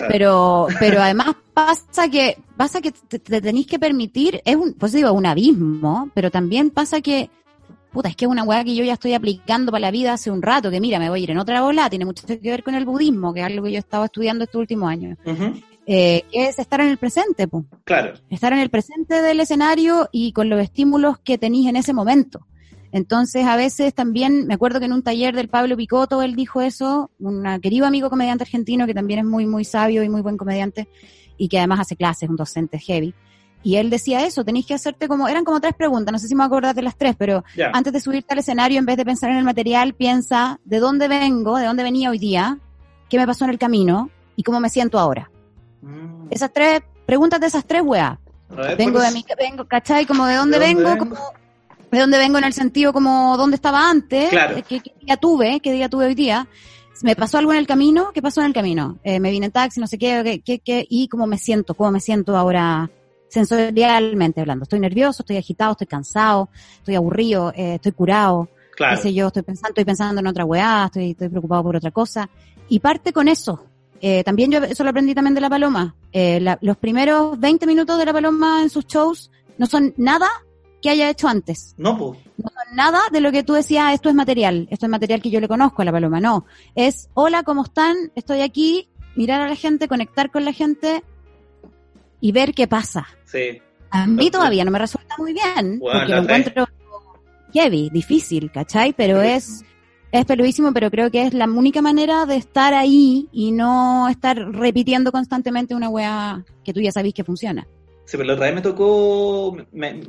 pero, pero además pasa que, pasa que te, tenéis que permitir, es un, pues digo, un abismo, pero también pasa que, puta, es que es una weá que yo ya estoy aplicando para la vida hace un rato, que mira, me voy a ir en otra bola, tiene mucho que ver con el budismo, que es algo que yo he estado estudiando estos últimos años. eh, que es estar en el presente, pues. Claro. Estar en el presente del escenario y con los estímulos que tenéis en ese momento. Entonces, a veces también, me acuerdo que en un taller del Pablo Picoto él dijo eso, un querido amigo comediante argentino que también es muy, muy sabio y muy buen comediante y que además hace clases, un docente heavy. Y él decía eso, tenéis que hacerte como, eran como tres preguntas, no sé si me acuerdas de las tres, pero antes de subirte al escenario, en vez de pensar en el material, piensa de dónde vengo, de dónde venía hoy día, qué me pasó en el camino y cómo me siento ahora. Mm. Esas tres, preguntas de esas tres, weá. Vengo de mi, vengo, ¿cachai? Como de dónde, vengo, como de dónde vengo en el sentido como dónde estaba antes, qué, día tuve, qué día tuve hoy día. ¿Me pasó algo en el camino? ¿Qué pasó en el camino? Eh, me vine en taxi, no sé qué, qué, qué, y cómo me siento, cómo me siento ahora sensorialmente hablando. Estoy nervioso, estoy agitado, estoy cansado, estoy aburrido, eh, estoy curado, claro. qué sé yo, estoy pensando, estoy pensando en otra weá, estoy, estoy preocupado por otra cosa. Y parte con eso. Eh, también yo eso lo aprendí también de la paloma. Eh, los primeros 20 minutos de la paloma en sus shows no son nada que haya hecho antes. No, pues. No nada de lo que tú decías, esto es material, esto es material que yo le conozco a la paloma, no. Es, hola, ¿cómo están? Estoy aquí, mirar a la gente, conectar con la gente y ver qué pasa. Sí. A mí todavía no me resulta muy bien, porque lo encuentro heavy, difícil, ¿cachai? Pero es, es peluísimo, pero creo que es la única manera de estar ahí y no estar repitiendo constantemente una weá que tú ya sabís que funciona. Sí, pero la otra vez me tocó, me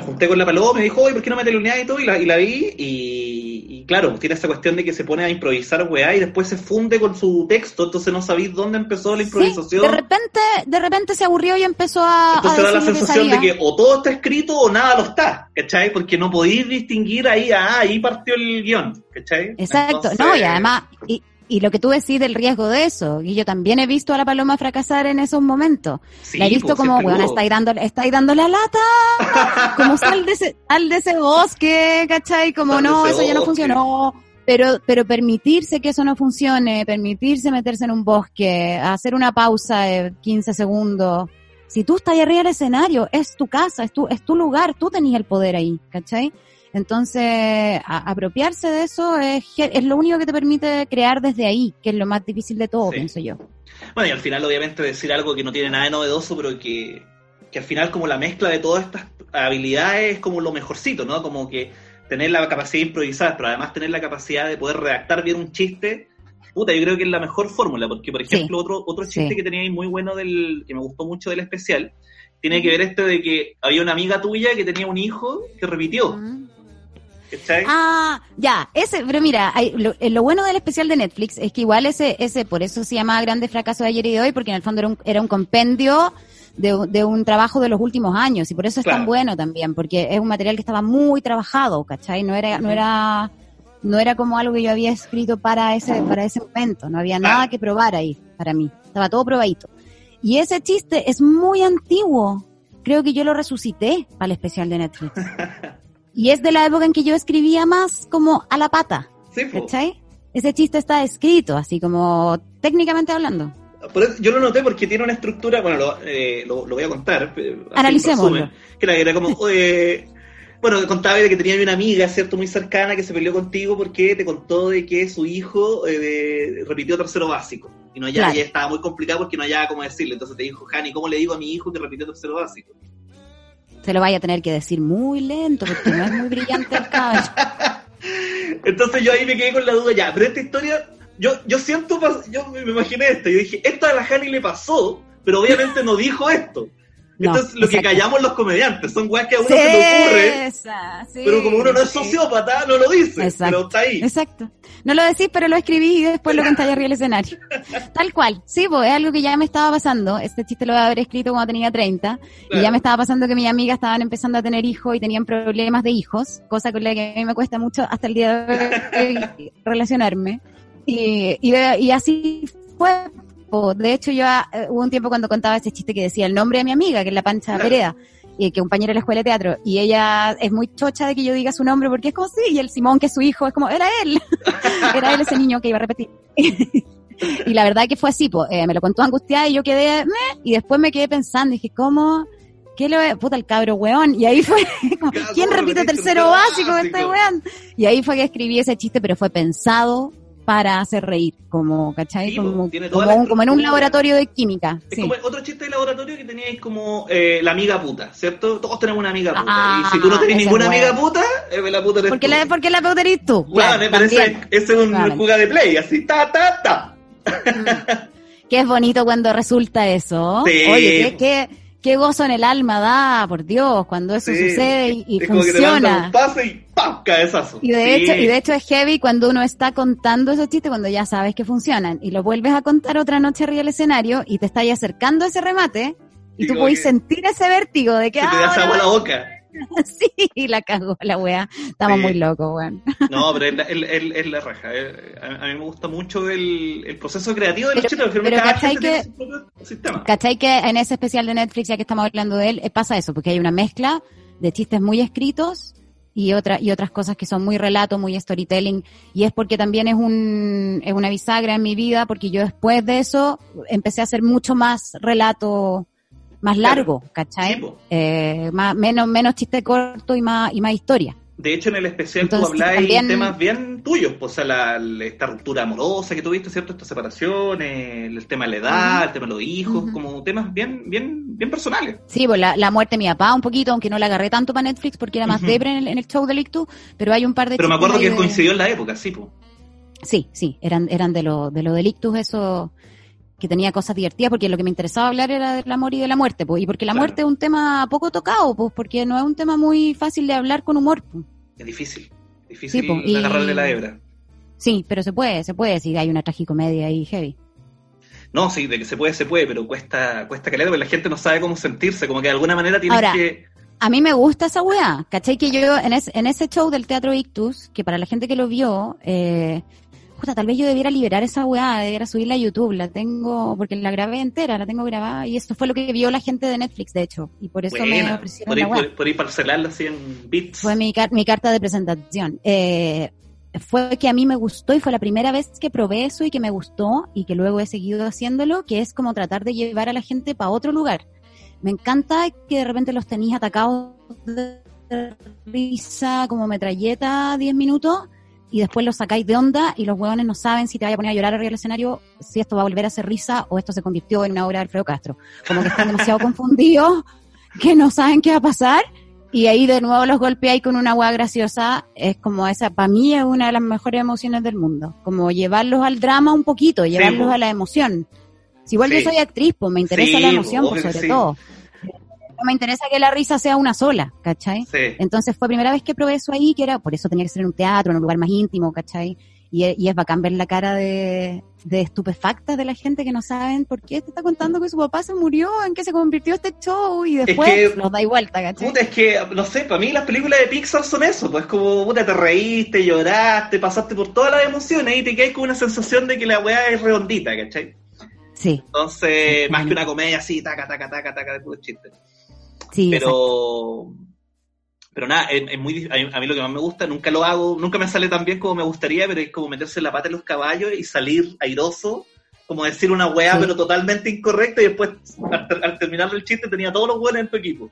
junté con la paloma, me dijo, oye, ¿por qué no me teloneas y todo? Y la, y la vi, y, claro, tiene esa cuestión de que se pone a improvisar, weá, y después se funde con su texto, entonces no sabéis dónde empezó la improvisación. de repente, de repente se aburrió y empezó a. Entonces da la sensación de que o todo está escrito o nada lo está, ¿cachai? Porque no podéis distinguir ahí, ah, ahí partió el guion, ¿cachai? Exacto, no, y además, y, y lo que tú decís del riesgo de eso, y yo también he visto a la paloma fracasar en esos momentos. la he visto pues, como, bueno, está ahí, dando, está ahí dando la lata, como sal de, ese, sal de ese bosque, ¿cachai? Como, no, eso ya no funcionó. Pero, pero permitirse que eso no funcione, permitirse meterse en un bosque, hacer una pausa de 15 segundos. Si tú estás arriba del escenario, es tu casa, es tu, es tu lugar, tú tenías el poder ahí, ¿cachai? Entonces, apropiarse de eso es, es lo único que te permite crear desde ahí, que es lo más difícil de todo, pienso yo. Bueno, y al final, obviamente, decir algo que no tiene nada de novedoso, pero que, que al final, como la mezcla de todas estas habilidades es como lo mejorcito, ¿no? Como que tener la capacidad de improvisar, pero además tener la capacidad de poder redactar bien un chiste, puta, yo creo que es la mejor fórmula, porque, por ejemplo, otro, otro chiste que tenía ahí muy bueno, del que me gustó mucho del especial, tiene que ver este de que había una amiga tuya que tenía un hijo que repitió. ¿Cachai? Ah, ya, ese, pero mira, hay- lo, eh, lo bueno del especial de Netflix es que igual ese, ese, por eso se llama Grande Fracaso de ayer y de hoy, porque en el fondo era un, era un compendio de, de un trabajo de los últimos años, y por eso es Claro. tan bueno también, porque es un material que estaba muy trabajado, ¿cachai? No era, no era, no era como algo que yo había escrito para ese, para ese momento, no había nada que probar ahí, para mí, estaba todo probadito. Y ese chiste es muy antiguo, creo que yo lo resucité para el especial de Netflix. Y es de la época en que yo escribía más como a la pata, Sí. ¿cachai? Ese chiste está escrito, así como técnicamente hablando. Por eso yo lo noté porque tiene una estructura, bueno, lo, eh, lo, lo voy a contar. eh, resumen, Que era, era como, eh, bueno, contaba de que tenía una amiga, ¿cierto? Muy cercana que se peleó contigo porque te contó de que su hijo eh, repitió tercero básico. Y no hallaba, Claro. estaba muy complicado porque no hallaba cómo decirle. Entonces te dijo, Jani, ¿cómo le digo a mi hijo que repitió tercero básico? Se lo vaya a tener que decir muy lento, porque no es muy brillante el caballo. Entonces yo ahí me quedé con la duda, ya, pero esta historia, yo, yo siento, yo me imaginé esto, yo dije, esto a la Jani le pasó, pero obviamente no dijo esto. No, Entonces lo que callamos los comediantes, son weas que a uno se le ocurre, Esa, sí, pero como uno no es sociópata, no lo dice, Exacto. pero está ahí. Exacto. No lo decís, pero lo escribí y después lo contáis arriba del escenario. Tal cual. Sí, pues es algo que ya me estaba pasando. Este chiste lo voy a haber escrito cuando tenía 30. Y ya me estaba pasando que mis amigas estaban empezando a tener hijos y tenían problemas de hijos, cosa con la que a mí me cuesta mucho hasta el día de hoy relacionarme. Y, y, y así fue. De hecho, yo eh, hubo un tiempo cuando contaba ese chiste que decía el nombre de mi amiga, que es la Pancha. Pereda, y que es compañera de la escuela de teatro, y ella es muy chocha de que yo diga su nombre porque es como sí, y el Simón, que es su hijo, es como, era él, era él ese niño que iba a repetir. y la verdad que fue así, pues, eh, me lo contó angustiada y yo quedé, "Meh", y después me quedé pensando, dije, ¿cómo? ¿Qué lo Puta, el cabro weón. Y ahí fue, como, ¿quién ¿cómo repite tercero básico? este weón? Y ahí fue que escribí ese chiste, pero fue pensado para hacer reír, como, ¿cachai? Sí, como, toda como, como en un laboratorio de química. Es sí. como otro chiste de laboratorio que teníais como eh, la amiga puta, ¿cierto? Todos tenemos una amiga puta. Ah, y si tú no tenés ese ninguna amiga puta, eh, la puta eres Porque tú. la, porque la peor eres tú. Bueno, Claro, pero ese, ese es un Claramente. jugada de play, así, ta, ta, ta. Qué es bonito cuando resulta eso. Sí. Oye, qué, qué, qué gozo en el alma da, por Dios, cuando eso Sí. sucede y, y es como que te mandan funciona. un pase y ¡pam! cabezazo. Y de Sí. hecho, y de hecho es heavy cuando uno está contando esos chistes cuando ya sabes que funcionan y lo vuelves a contar otra noche arriba del escenario y te estás acercando a ese remate y Y tú que sentir ese vértigo de que Se te da ahora agua a la boca. sí, la cagó la wea. Estamos Sí. muy locos, weón. No, pero es la, el- es la raja. A, a mí me gusta mucho el, el proceso creativo de los Pero- chistes, porque pero cada ¿cachai que- sistema. ¿Cachai que en ese especial de Netflix, ya que estamos hablando de él, eh, pasa eso? Porque hay una mezcla de chistes muy escritos y otra, y otras cosas que son muy relato, muy storytelling, y es porque también es un, es una bisagra en mi vida, porque yo después de eso empecé a hacer mucho más relato, más Claro. largo, ¿cachai? Sí, po. Eh, más, menos, menos chiste corto y más, y más historia. De hecho, en el especial tú Entonces, habláis también- temas bien tuyos, pues, o sea, la, la- esta ruptura amorosa que tuviste, ¿cierto? Esta separación, eh, el tema de la edad, el tema de los hijos, como temas bien, bien, bien personales. Sí, pues la, la muerte de mi papá un poquito, aunque no la agarré tanto para Netflix porque era más Ujú. depre en el, en el show de Lictu, pero hay un par de Pero me acuerdo que de- coincidió en la época, sí, pues. Sí, sí, eran, eran de lo, de lo delictus eso que tenía cosas divertidas, porque lo que me interesaba hablar era del amor y de la muerte, pues, y porque la Claro. muerte es un tema poco tocado, pues, porque no es un tema muy fácil de hablar con humor. pues. Es difícil. Difícil Sí, po, y- agarrarle la hebra. Sí, pero se puede, se puede, si hay una tragicomedia ahí heavy. No, sí, de que se puede, se puede, pero cuesta, cuesta caleta, porque la gente no sabe cómo sentirse, como que de alguna manera tienes Ahora, que... A mí me gusta esa weá, ¿cachai? Que yo en, es- en ese show del Teatro Ictus, que para la gente que lo vio, eh, puta, tal vez yo debiera liberar esa weá, debiera subirla a YouTube, la tengo, porque la grabé entera, la tengo grabada, y esto fue lo que vio la gente de Netflix, de hecho, y por eso me ofrecieron la weá. por, parcelarla así en bits. Fue mi, car- mi carta de presentación. Eh, fue que a mí me gustó y fue la primera vez que probé eso y que me gustó y que luego he seguido haciéndolo, que es como tratar de llevar a la gente para otro lugar. Me encanta que de repente los tenéis atacados de risa como metralleta 10 minutos y después los sacáis de onda y los hueones no saben si te vaya a poner a llorar arriba del escenario, si esto va a volver a ser risa o esto se convirtió en una obra de Alfredo Castro. Como que están demasiado confundidos, que no saben qué va a pasar y ahí de nuevo los golpeáis con una agua graciosa, es como esa, para mí es una de las mejores emociones del mundo, como llevarlos al drama un poquito, llevarlos a la emoción. Si igual Sí. yo soy actriz, pues me interesa Sí, la emoción, pues sobre sí. todo. No me interesa que la risa sea una sola, ¿cachai? Sí. Entonces fue primera vez que probé eso ahí, que era, por eso tenía que ser en un teatro, en un lugar más íntimo, ¿cachai? Y, es- y es bacán ver la cara de, de estupefacta de la gente que no saben por qué te está contando que su papá se murió, en qué se convirtió este show, y después que- los da vuelta, ¿cachai? Puta, es que, no sé, para mí las películas de Pixar son eso, pues como, puta, te reíste, lloraste, pasaste por todas las emociones y te quedas con una sensación de que la weá es redondita, ¿cachai? Sí, Entonces, Sí, más que una comedia así, taca, taca, taca, taca, de puro chiste. Sí, exacto. Pero, pero nada, es, es muy, a mí, a mí lo que más me gusta, nunca lo hago, nunca me sale tan bien como me gustaría, pero es como meterse la pata en los caballos y salir airoso, como decir una weá, Sí. pero totalmente incorrecta, y después, al, al terminar el chiste, tenía todos los buenos en tu equipo.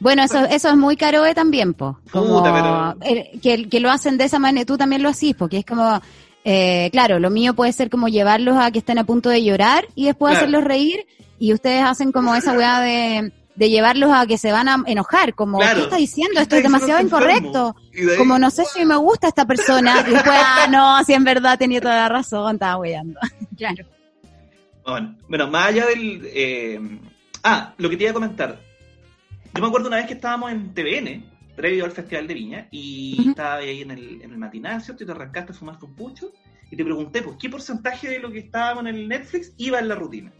Bueno, eso, eso es muy caroe también, po. Como, Puta, eh, que, que lo hacen de esa manera, tú también lo hacís, porque es como, eh, claro, lo mío puede ser como llevarlos a que estén a punto de llorar y después Claro. hacerlos reír, y ustedes hacen como esa weá de, de llevarlos a que se van a enojar, como, Claro. ¿qué está diciendo? ¿Qué Esto es demasiado este incorrecto. Como no sé si me gusta esta persona, y después, ah, no, si en verdad tenía toda la razón, estaba weando. claro. Bueno, bueno, más allá del... eh, ah, lo que te iba a comentar. Yo me acuerdo una vez que estábamos en TVN, previo al Festival de Viña, y estaba ahí en el, en el matinal, ¿cierto? Y te arrancaste a fumarte un pucho, y te pregunté, pues, ¿qué porcentaje de lo que estábamos en el Netflix iba en la rutina?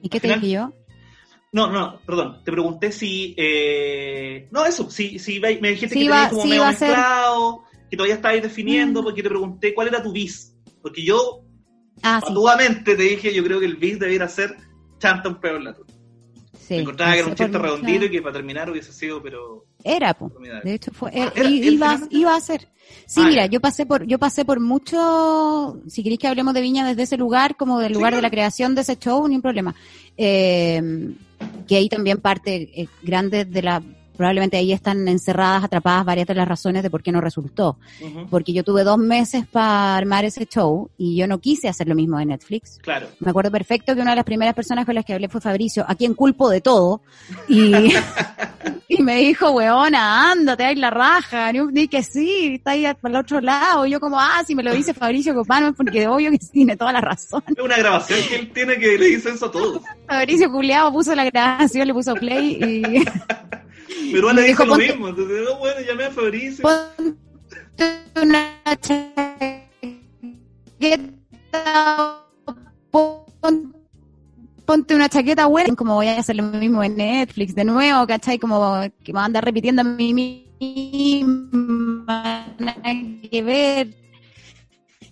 ¿Y qué te dije yo? No, no, perdón, te pregunté si... eh, no, eso, si, si me dijiste Sí que iba- como sí medio ser- mezclado, que todavía estabas definiendo, Mm. porque te pregunté cuál era tu bis. Porque yo, Ah, te dije, yo creo que el bis debiera ser Chanton Peor la Tuya. sí. Me encontraba que era un chiste redondito y que para terminar hubiese sido, pero. Era, po. De hecho fue Ah, era- iba, iba a ser. Sí, Ah, mira, yo pasé por yo pasé por mucho, si queréis que hablemos de Viña desde ese lugar como del Sí, lugar de la creación de ese show, ni un problema. Eh, que ahí también parte eh, grande de la probablemente ahí están encerradas, atrapadas varias de las razones de por qué no resultó. Porque yo tuve dos meses para armar ese show y yo no quise hacer lo mismo de Netflix. Claro. Me acuerdo perfecto que una de las primeras personas con las que hablé fue Fabricio, a quien culpo de todo. Y, y me dijo, weona, ándate, ahí la raja. Y yo di que sí, está ahí para el otro lado. Y yo como, ah, si me lo dice Fabricio Copano es porque obvio que sí, tiene toda la razón. Es una grabación que él tiene que le dice eso a todos. Fabricio Culeado puso la grabación, le puso play y Pero le dijo, lo mismo. Entonces, no, bueno, llamé a Fabricio. ponte una chaqueta, pon- ponte una chaqueta buena, como voy a hacer lo mismo en Netflix de nuevo, ¿cachai? Como que me va a andar repitiendo a mí misma, que ver.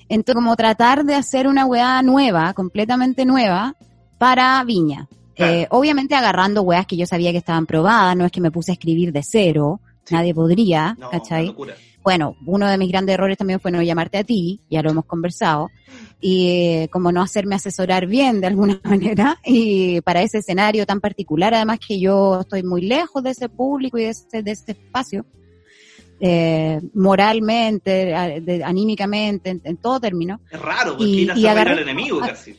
Entonces, como tratar de hacer una weá nueva, completamente nueva, para Viña. Claro. Eh, obviamente agarrando weas que yo sabía que estaban probadas, no es que me puse a escribir de cero, Sí. nadie podría, No, ¿cachai? bueno, uno de mis grandes errores también fue no llamarte a ti, ya lo hemos conversado, y eh, como no hacerme asesorar bien de alguna manera, y para ese escenario tan particular, además que yo estoy muy lejos de ese público y de ese, de ese espacio, eh, moralmente, de- anímicamente, en, en todo término. Es raro, porque Y- ir a y hacer bailar agarré- al enemigo casi.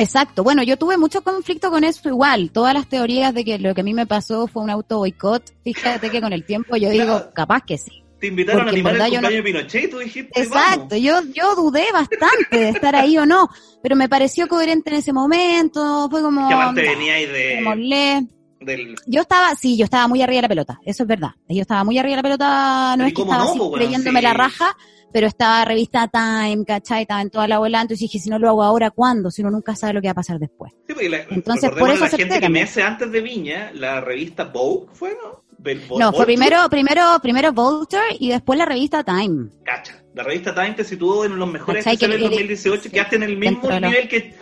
Exacto, bueno, yo tuve mucho conflicto con eso igual, todas las teorías de que lo que a mí me pasó fue un auto boicot, fíjate que con el tiempo yo digo, capaz que sí. Te invitaron a porque en animar el yo no- cumpleaños de Pinochet y tú dijiste, Exacto, yo, yo dudé bastante de estar ahí o no, pero me pareció coherente en ese momento, fue como... Que aparte "Ah, venía ahí de, démosle". del... Yo estaba, sí, yo estaba muy arriba de la pelota, eso es verdad. Yo estaba muy arriba de la pelota, no ¿Y es que estaba no, así po, weón? creyéndome Sí. la raja, pero estaba revista Time, ¿cachai? Estaba en toda la bola, entonces dije, si no lo hago ahora, ¿cuándo? Si uno nunca sabe lo que va a pasar después. Sí, porque la- Entonces, por eso la gente que también. meses antes de Viña, la revista Vogue fue, ¿no? Del- No, fue primero, primero, primero Vulture y después la revista Time. Cacha. La revista Time te situó en los mejores. Que del el- 2018, sí, quedaste en el mismo nivel que,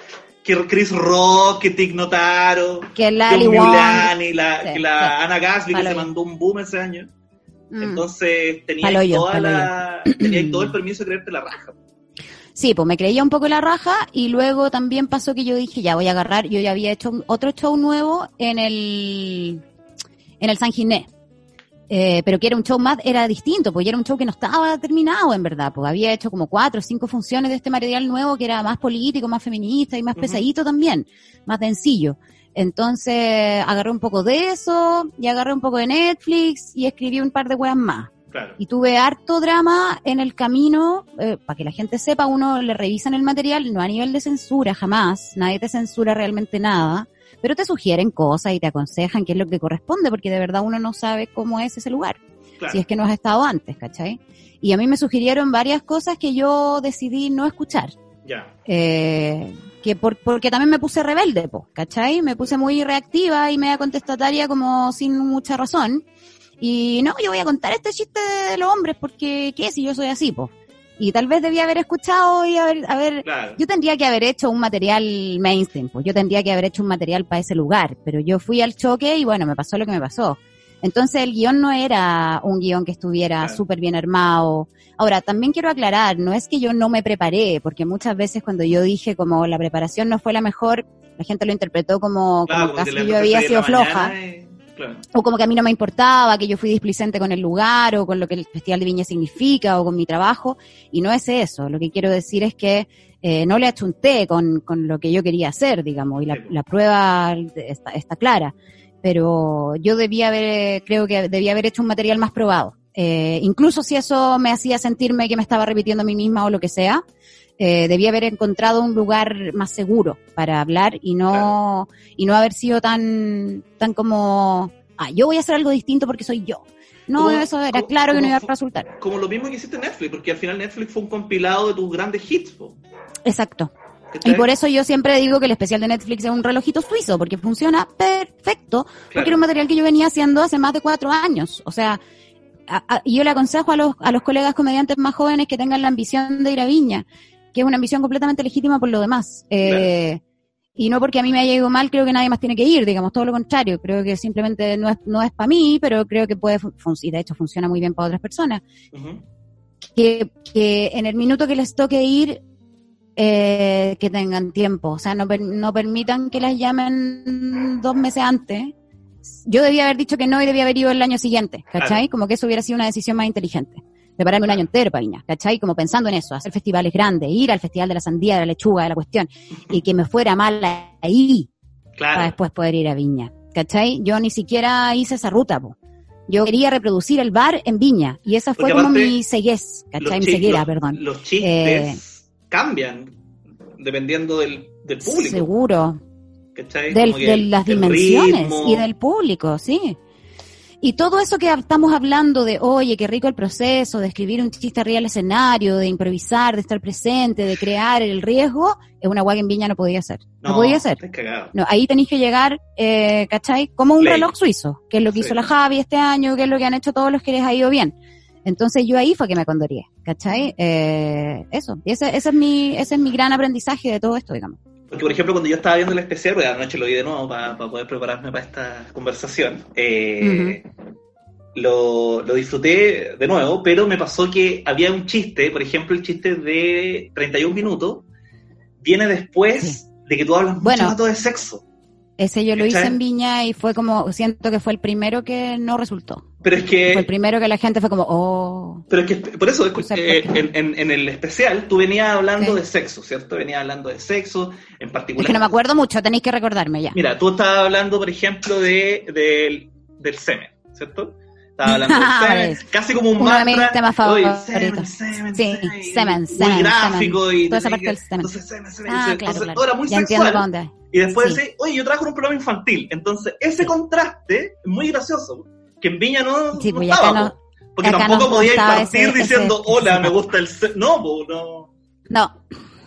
que Chris Rock, que Tig Notaro, Que la John. Mulaney, la, Sí, que la sí. Ana Gatsby, que se mandó un boom ese año. Mm. Entonces tenía toda la, todo el permiso de creerte la raja. Sí, pues me creía un poco la raja y luego también pasó que yo dije, ya voy a agarrar, yo ya había hecho otro show nuevo en el, en el San Ginés. Eh, pero que era un show más, era distinto, porque era un show que no estaba terminado en verdad, porque había hecho como cuatro o cinco funciones de este material nuevo que era más político, más feminista y más pesadito también, más sencillo. Entonces agarré un poco de eso y agarré un poco de Netflix y escribí un par de weas más. Claro. Y tuve harto drama en el camino, eh, para que la gente sepa, uno le revisan el material, no a nivel de censura, jamás, nadie te censura realmente nada. pero te sugieren cosas y te aconsejan qué es lo que corresponde, porque de verdad uno no sabe cómo es ese lugar, si es que no has estado antes, ¿cachai? Y a mí me sugirieron varias cosas que yo decidí no escuchar. Ya. Eh, que por, porque también me puse rebelde, po, ¿cachai? Me puse muy reactiva y media contestataria como sin mucha razón. Y no, yo voy a contar este chiste de los hombres porque, ¿qué si yo soy así, po? Y tal vez debía haber escuchado y haber, haber yo tendría que haber hecho un material mainstream, pues yo tendría que haber hecho un material para ese lugar, pero yo fui al choque y bueno, me pasó lo que me pasó. Entonces el guion no era un guion que estuviera súper bien armado. Ahora, también quiero aclarar, no es que yo no me preparé, porque muchas veces cuando yo dije como la preparación no fue la mejor, la gente lo interpretó como, como casi yo había sido floja. O como que a mí no me importaba, que yo fui displicente con el lugar o con lo que el Festival de Viña significa o con mi trabajo. Y no es eso. Lo que quiero decir es que eh, no le achunté con, con lo que yo quería hacer, digamos, y la, la prueba está, está clara pero yo debía haber, creo que debía haber hecho un material más probado. Eh, incluso si eso me hacía sentirme que me estaba repitiendo a mí misma o lo que sea, eh, debía haber encontrado un lugar más seguro para hablar y no, y no haber sido tan, tan como, ah, yo voy a hacer algo distinto porque soy yo. No, eso era claro que no iba a resultar. Como lo mismo que hiciste Netflix, porque al final Netflix fue un compilado de tus grandes hits. Exacto. Y por eso yo siempre digo que el especial de Netflix es un relojito suizo, porque funciona perfecto, porque era un material que yo venía haciendo hace más de cuatro años. O sea, y yo le aconsejo a los, a los colegas comediantes más jóvenes que tengan la ambición de ir a Viña, que es una ambición completamente legítima por lo demás. Eh, y no porque a mí me haya ido mal, creo que nadie más tiene que ir, digamos, todo lo contrario. Creo que simplemente no es, no es para mí, pero creo que puede, y de hecho funciona muy bien para otras personas. que, que en el minuto que les toque ir, eh, que tengan tiempo. O sea, no, no permitan que las llamen dos meses antes. Yo debía haber dicho que no y debía haber ido el año siguiente, ¿cachai? Como que eso hubiera sido una decisión más inteligente. Prepararme un año entero para Viña, ¿cachai? Como pensando en eso, hacer festivales grandes, ir al festival de la sandía, de la lechuga, de la cuestión, y que me fuera mal ahí, para después poder ir a Viña, ¿cachai? Yo ni siquiera hice esa ruta, po. Yo quería reproducir el bar en Viña, y esa fue como mi ceguez, ¿cachai? Mi ceguera, perdón. Los chistes eh, cambian dependiendo del, del público. Seguro. de las dimensiones y del público, sí. Y todo eso que estamos hablando de, oye, qué rico el proceso, de escribir un chiste arriba escenario, de improvisar, de estar presente, de crear el riesgo, es una guay en Viña no podía ser. No, podía ser. No, ahí tenéis que llegar, eh, ¿cachai? Como un reloj suizo, que es lo que hizo la Javi este año, que es lo que han hecho todos los que les ha ido bien. Entonces yo ahí fue que me condorié, ¿cachai? Eh, eso, y ese, ese, es mi, ese es mi gran aprendizaje de todo esto, digamos. Porque, por ejemplo, cuando yo estaba viendo el especial, porque anoche lo vi de nuevo para, poder prepararme para esta conversación, eh, lo, lo, disfruté de nuevo, pero me pasó que había un chiste, por ejemplo, el chiste de 31 minutos, viene después de que tú hablas mucho bueno, de sexo. Ese yo lo hice en Viña y fue como, siento que fue el primero que no resultó. Pero es que... Fue el primero que la gente fue como, oh... Pero es que, por eso, eh, en, en, el especial tú venías hablando de sexo, ¿cierto? Venías hablando de sexo, en particular... Es que no me acuerdo mucho, tenéis que recordarme ya. Mira, tú estabas hablando, por ejemplo, de, del, del semen, ¿cierto? Estaba hablando de semen, casi como un Uno mantra. de mis temas favoritos. Semen, sí, semen, semen. Muy gráfico y... Toda esa parte del semen. Entonces, semen, semen. Ah, claro, entonces, claro. Era muy ya sexual. Entiendo dónde. Y después sí. oye, yo trabajo en un programa infantil. Entonces, ese contraste es muy gracioso. Que en Viña no, sí, no pues estaba. No, porque tampoco podía partir ese, diciendo, ese, hola, ese, me gusta el... No, pues no. No.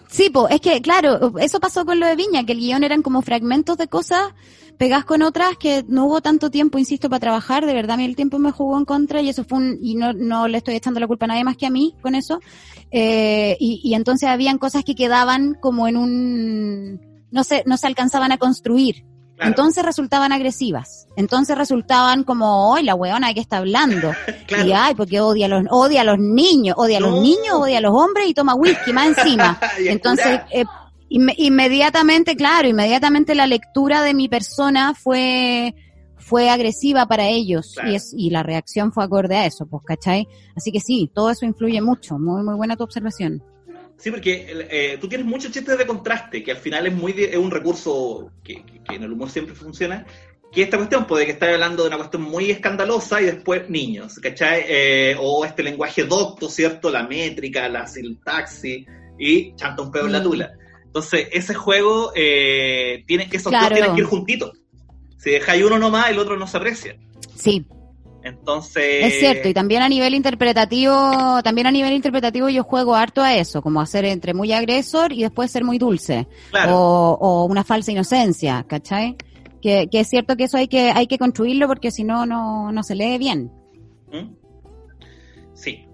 Sí, pues es que, claro, eso pasó con lo de Viña, que el guion eran como fragmentos de cosas pegas con otras que no hubo tanto tiempo, insisto, para trabajar. De verdad, a mí el tiempo me jugó en contra y eso fue un, y no, no le estoy echando la culpa a nadie más que a mí con eso. Eh, y, y entonces habían cosas que quedaban como en un, no se, no se alcanzaban a construir. Claro. Entonces resultaban agresivas. Entonces resultaban como, hoy la weona que está hablando. claro. Y ay, porque odia a los, odia a los niños, odia a los niños, odia a los hombres y toma whisky más encima. Entonces, eh, in, inmediatamente, claro, inmediatamente la lectura de mi persona fue, fue agresiva para ellos claro. y, es, y la reacción fue acorde a eso, pues, ¿cachai? Así que sí, todo eso influye mucho. Muy, muy buena tu observación. Sí, porque eh, tú tienes muchos chistes de contraste, que al final es muy es un recurso que, que, que, en el humor siempre funciona. Que esta cuestión puede que estés hablando de una cuestión muy escandalosa y después niños, ¿cachai? Eh, o este lenguaje docto, ¿cierto? La métrica, la sintaxis y chanta un pedo en la tula. Entonces, ese juego eh, tiene esos dos tienen que ir juntitos. Si dejáis uno nomás, el otro no se aprecia. Sí. Entonces. Es cierto, y también a nivel interpretativo, también a nivel interpretativo yo juego harto a eso, como hacer entre muy agresor y después ser muy dulce. O, o una falsa inocencia, ¿cachai? Que, que, es cierto que eso hay que, hay que construirlo porque si no, no se lee bien. ¿Mm? Sí.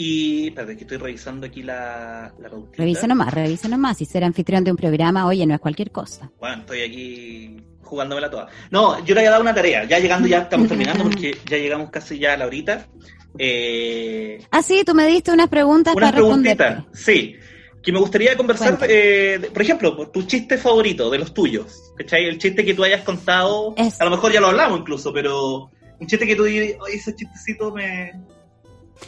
Y, espérate, que estoy revisando aquí la, la Revisa nomás, revisa nomás. Si ser anfitrión de un programa, oye, no es cualquier cosa. Bueno, estoy aquí jugándomela toda. No, yo le había dado una tarea. Ya llegando, ya estamos terminando porque ya llegamos casi ya a la horita. Eh, ah, sí, tú me diste unas preguntas unas para preguntitas, sí. Que me gustaría conversar, eh, por ejemplo, tu chiste favorito de los tuyos. ¿Cachai? El chiste que tú hayas contado. A lo mejor ya lo hablamos incluso, pero un chiste que tú oye, ese chistecito me,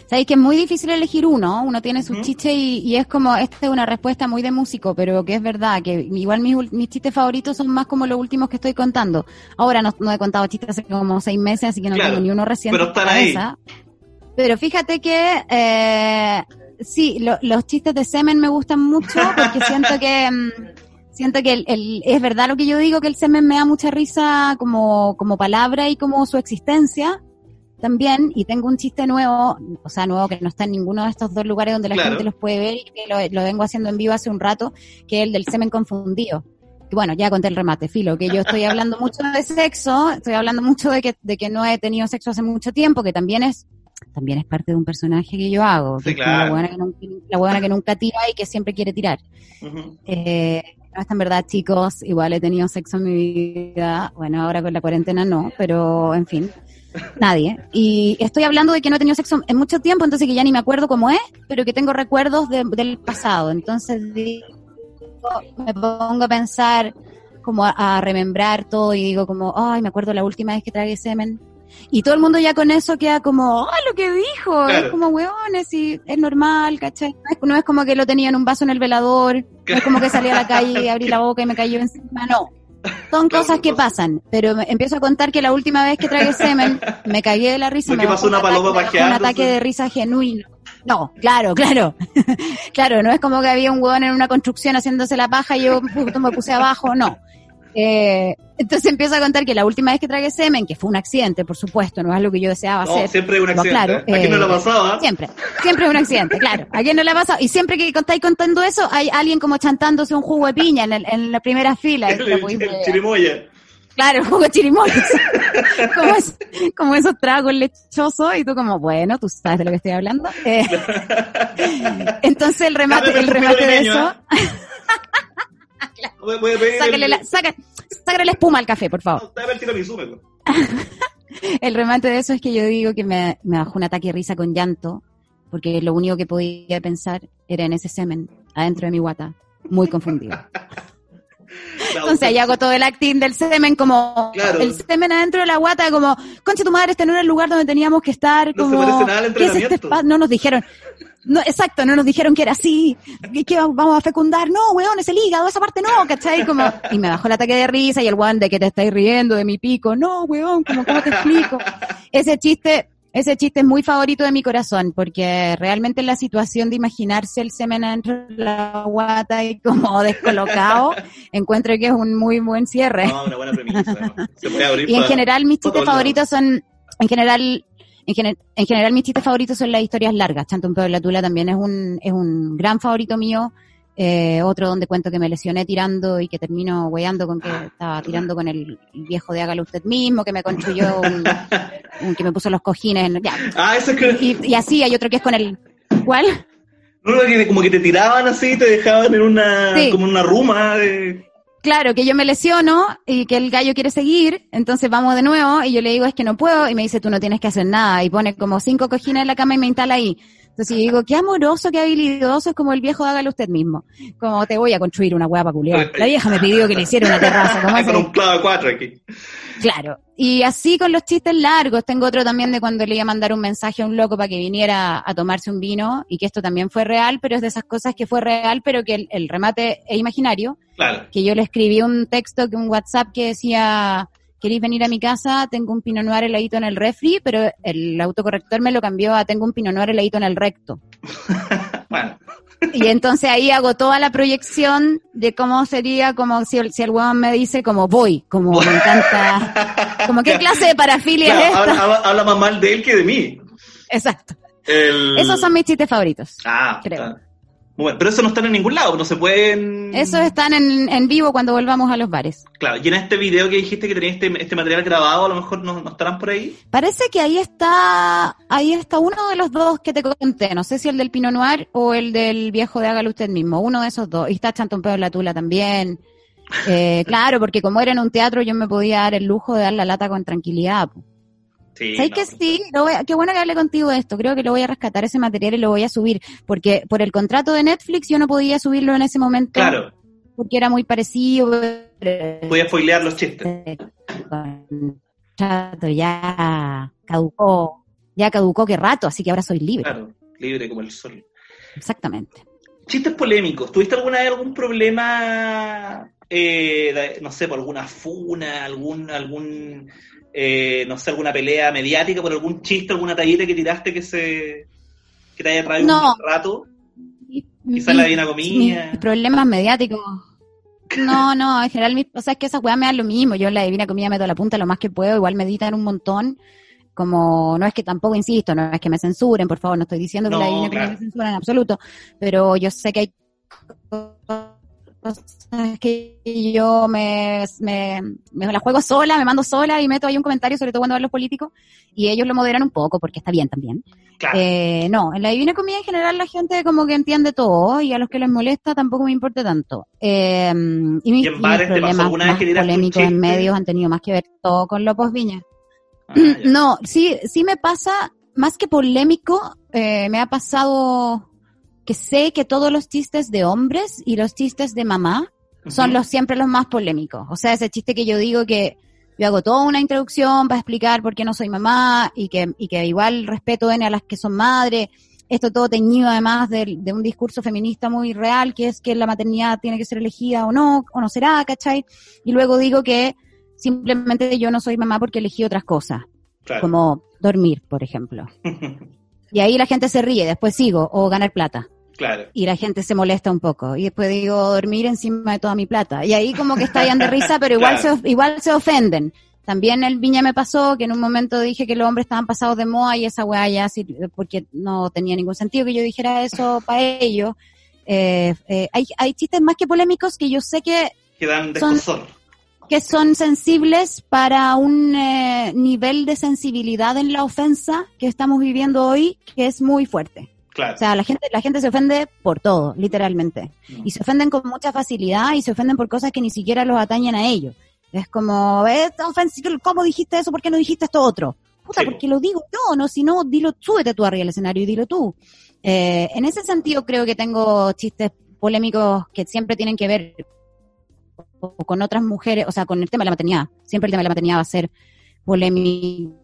Sabéis que es muy difícil elegir uno, uno tiene sus chistes y, es como, esta es una respuesta muy de músico, pero que es verdad, que igual mis, mis chistes favoritos son más como los últimos que estoy contando. Ahora no, he contado chistes hace como seis meses, así que no tengo ni uno reciente. Pero están ahí. Pero fíjate que, eh, sí, los chistes de semen me gustan mucho porque siento que... Mm, siento que el, es verdad lo que yo digo, que el semen me da mucha risa como, como palabra y como su existencia, también, y tengo un chiste nuevo, o sea, nuevo que no está en ninguno de estos dos lugares donde la gente los puede ver y que lo, vengo haciendo en vivo hace un rato, que es el del semen confundido. Y bueno, ya conté el remate, filo, que yo estoy hablando mucho de sexo, estoy hablando mucho de que, de que no he tenido sexo hace mucho tiempo, que también es también es parte de un personaje que yo hago, la buena que, nunca, que, nunca tira y que siempre quiere tirar. eh, no es en verdad, chicos, igual he tenido sexo en mi vida, bueno, ahora con la cuarentena no, pero en fin, Nadie. Y estoy hablando de que no he tenido sexo en mucho tiempo, entonces que ya ni me acuerdo cómo es, pero que tengo recuerdos del pasado. Entonces me pongo a pensar, como a, remembrar todo y digo como, ay, me acuerdo la última vez que tragué semen. Y todo el mundo ya con eso queda como, ay, lo que dijo, es como hueones y es normal, ¿cachai? No es, como que lo tenía en un vaso en el velador, no es como que salí a la calle y abrí la boca y me cayó encima, no son cosas que pasan, pero empiezo a contar que la última vez que tragué semen me cagué de la risa. me pasó una paloma ataque, un ataque de risa genuino. No, claro, claro. claro, no es como que había un huevón en una construcción haciéndose la paja y yo me puse abajo, no. Eh, entonces empiezo a contar que la última vez que tragué semen, que fue un accidente, por supuesto, no es lo que yo deseaba no, hacer. siempre es un accidente. Claro, ¿A quién no pasado? Eh, siempre, siempre es un accidente, claro. ¿A quién no le ha pasado? Y siempre que estáis contando eso, hay alguien como chantándose un jugo de piña en, en la primera fila. el, el chirimoya. Claro, jugo de chirimoya. como, como, esos tragos lechosos y tú como, bueno, tú sabes de lo que estoy hablando. Eh, entonces el remate, el remate de eso... Sácale la, la espuma al café, por favor. el remate de eso es que yo digo que me, me bajó un ataque de risa con llanto, porque lo único que podía pensar era en ese semen adentro de mi guata, muy confundido. Entonces ahí hago todo el acting del semen como el semen adentro de la guata, como, concha tu madre, este no era el lugar donde teníamos que estar, como, ¿qué es este No nos dijeron, no, exacto, no nos dijeron que era así, que vamos a fecundar, no, weón, es el hígado, esa parte no, ¿cachai? Como, y me bajó el ataque de risa y el weón de que te estáis riendo de mi pico, no, weón, como, ¿cómo te explico? Ese chiste, ese chiste es muy favorito de mi corazón, porque realmente en la situación de imaginarse el semen dentro de la guata y como descolocado, encuentro que es un muy buen cierre. No, una buena premisa. Se puede abrir y en general mis chistes favoritos son, en general, en, general mis chistes favoritos son las historias largas. Chanto un pedo en la tula también es un, es un gran favorito mío. Eh, otro donde cuento que me lesioné tirando y que termino hueando con que estaba tirando con el, viejo de hágalo usted mismo, que me construyó un, que me puso los cojines. En, ya. Ah, eso es que... y, así hay otro que es con el... ¿Cuál? No, como que te tiraban así, te dejaban en una, como una ruma de... Claro, que yo me lesiono y que el gallo quiere seguir, entonces vamos de nuevo y yo le digo es que no puedo y me dice tú no tienes que hacer nada y pone como cinco cojines en la cama y me instala ahí. Entonces yo digo, qué amoroso, qué habilidoso, es como el viejo, hágalo usted mismo. Como te voy a construir una hueá para La vieja me pidió que le hiciera una terraza. Como con un clavo cuatro aquí. Claro. Y así con los chistes largos. Tengo otro también de cuando le iba a mandar un mensaje a un loco para que viniera a tomarse un vino y que esto también fue real, pero es de esas cosas que fue real, pero que el, remate es imaginario. Claro. Que yo le escribí un texto, que un WhatsApp que decía, queréis venir a mi casa, tengo un Pinot Noir heladito en el refri, pero el autocorrector me lo cambió a tengo un Pinot Noir heladito en el recto. bueno. Y entonces ahí hago toda la proyección de cómo sería como si, el- si el weón me dice como voy, como me encanta, como qué clase de parafilia Claro, es esta. habla, habla- habla más mal de él que de mí. Exacto. El- Esos son mis chistes favoritos. Ah, creo. está. Bueno, pero eso no están en ningún lado, no se pueden... Esos están en, en vivo cuando volvamos a los bares. Claro, y en este video que dijiste que tenías este, este material grabado, a lo mejor no, no estarán por ahí. Parece que ahí está, ahí está uno de los dos que te conté. No sé si el del Pinot Noir o el del viejo de Hágalo usted mismo. Uno de esos dos. Y está Chantón Pedro la Tula también. Eh, claro, porque como era en un teatro, yo me podía dar el lujo de dar la lata con tranquilidad. po. Sí, ¿Sabes no. que sí? Lo voy a- qué bueno que hablé contigo de esto. Creo que lo voy a rescatar ese material y lo voy a subir. Porque por el contrato de Netflix yo no podía subirlo en ese momento. Claro, Porque era muy parecido. voy a spoilear los chistes. contrato ya caducó. Ya caducó qué rato, así que ahora soy libre. Claro, libre como el sol. Exactamente. Chistes polémicos. ¿Tuviste alguna vez algún problema, eh, no sé, por alguna funa, algún, algún, eh, no sé, alguna pelea mediática por algún chiste, alguna tallita que tiraste que se, que te haya traído No. un rato? Mi- Quizá la Divina Comida. Problemas mediáticos. No, no, en general, mis, o sea, es que esas weas me dan lo mismo. Yo en la divina comida meto la punta lo más que puedo, igual me editan un montón. Como, no es que tampoco insisto, no es que me censuren, por favor, no estoy diciendo que No, la divina claro. comida me censura en absoluto, pero yo sé que hay cosas que yo me, me, me la juego sola, me mando sola y meto ahí un comentario, sobre todo cuando van los políticos, y ellos lo moderan un poco, porque está bien también. Claro. Eh, no, en la Divina Comida en general la gente como que entiende todo y a los que les molesta tampoco me importa tanto. Eh, y mis, ¿Y en mis bares te pasó problemas más polémicos en medios han tenido más que ver todo con López Viña. Ah. No, sí, sí me pasa, más que polémico, eh, me ha pasado que sé que todos los chistes de hombres y los chistes de mamá son los siempre los más polémicos. O sea, ese chiste que yo digo que yo hago toda una introducción para explicar por qué no soy mamá y que, y que igual respeto N a las que son madres. Esto todo teñido además de, de un discurso feminista muy real, que es que la maternidad tiene que ser elegida o no, o no será, ¿cachai? Y luego digo que simplemente yo no soy mamá porque elegí otras cosas, Claro. como dormir, por ejemplo. Y ahí la gente se ríe, después sigo, o ganar plata claro. y la gente se molesta un poco. Y después digo, dormir encima de toda mi plata. Y ahí como que estallan de risa, pero igual, Claro. se, igual se ofenden. También el Viña me pasó que en un momento dije que los hombres estaban pasados de moda y esa weá ya, sí, porque no tenía ningún sentido que yo dijera eso para ellos. Eh, eh, hay, hay chistes más que polémicos que yo sé que, Que dan Son- descosor. que son sensibles para un eh, nivel de sensibilidad en la ofensa que estamos viviendo hoy que es muy fuerte. Claro. O sea, la gente, la gente se ofende por todo, literalmente. Mm. Y se ofenden con mucha facilidad y se ofenden por cosas que ni siquiera los atañen a ellos. Es como, "Eh, ¿cómo dijiste eso? ¿Por qué no dijiste esto otro? Puta, Sí, porque lo digo yo, no, si no, dilo, súbete tú arriba del escenario y dilo tú. Eh, en ese sentido creo que tengo chistes polémicos que siempre tienen que ver con otras mujeres, o sea, con el tema de la maternidad. Siempre el tema de la maternidad va a ser polémico,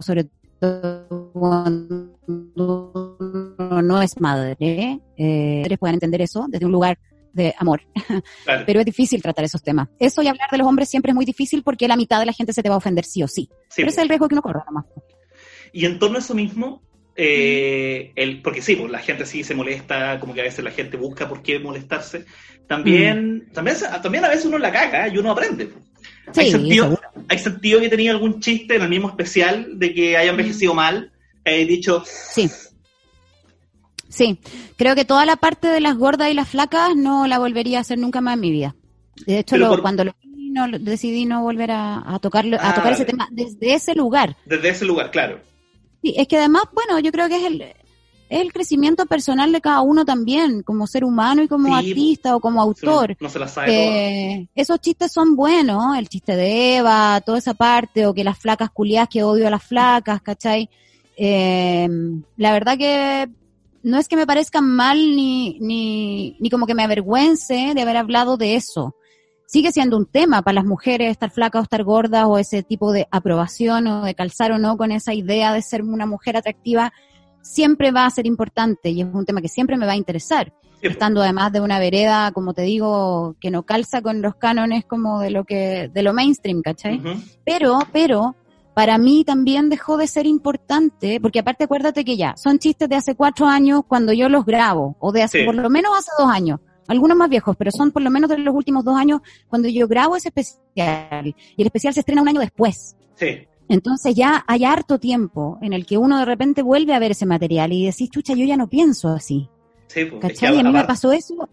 sobre todo cuando uno no es madre. Eh, puedan entender eso desde un lugar de amor, claro. pero es difícil tratar esos temas. Eso y hablar de los hombres siempre es muy difícil porque la mitad de la gente se te va a ofender sí o sí. Sí, pero ese es el riesgo que uno corre nomás. Y en torno a eso mismo, eh, el, porque sí, pues la gente sí se molesta, como que a veces la gente busca por qué molestarse. También, también, también a veces uno la caga y uno aprende. pues. ¿Hay, Sí, sentido. ¿Hay sentido que tenía algún chiste en el mismo especial de que haya envejecido mal? He dicho, Sí. Sí, creo que toda la parte de las gordas y las flacas no la volvería a hacer nunca más en mi vida. De hecho, lo- por- cuando lo vi, no, decidí no volver a, a tocarlo, a Ah, tocar ese vale. tema desde ese lugar. desde ese lugar, claro. Sí, es que además, bueno, yo creo que es el, es el crecimiento personal de cada uno también, como ser humano y como Sí, artista o como autor. No se la sabe. Eh, esos chistes son buenos, el chiste de Eva, toda esa parte, o que las flacas culiadas, que odio a las flacas, ¿cachai? Eh, la verdad que no es que me parezcan mal ni, ni, ni como que me avergüence de haber hablado de eso. Sigue siendo un tema para las mujeres estar flacas o estar gordas o ese tipo de aprobación o de calzar o no con esa idea de ser una mujer atractiva siempre va a ser importante y es un tema que siempre me va a interesar Sí, estando además de una vereda, como te digo, que no calza con los cánones como de lo que, de lo mainstream, ¿cachai? ujú. Pero, pero, para mí también dejó de ser importante, porque aparte acuérdate que ya, son chistes de hace cuatro años cuando yo los grabo, o de hace por lo menos hace dos años, algunos más viejos, pero son por lo menos de los últimos dos años cuando yo grabo ese especial, y el especial se estrena un año después. Sí. Entonces ya hay harto tiempo en el que uno de repente vuelve a ver ese material y decís, chucha, yo ya no pienso así. Sí, pues, ¿Cachai? Y a mí me pasó eso,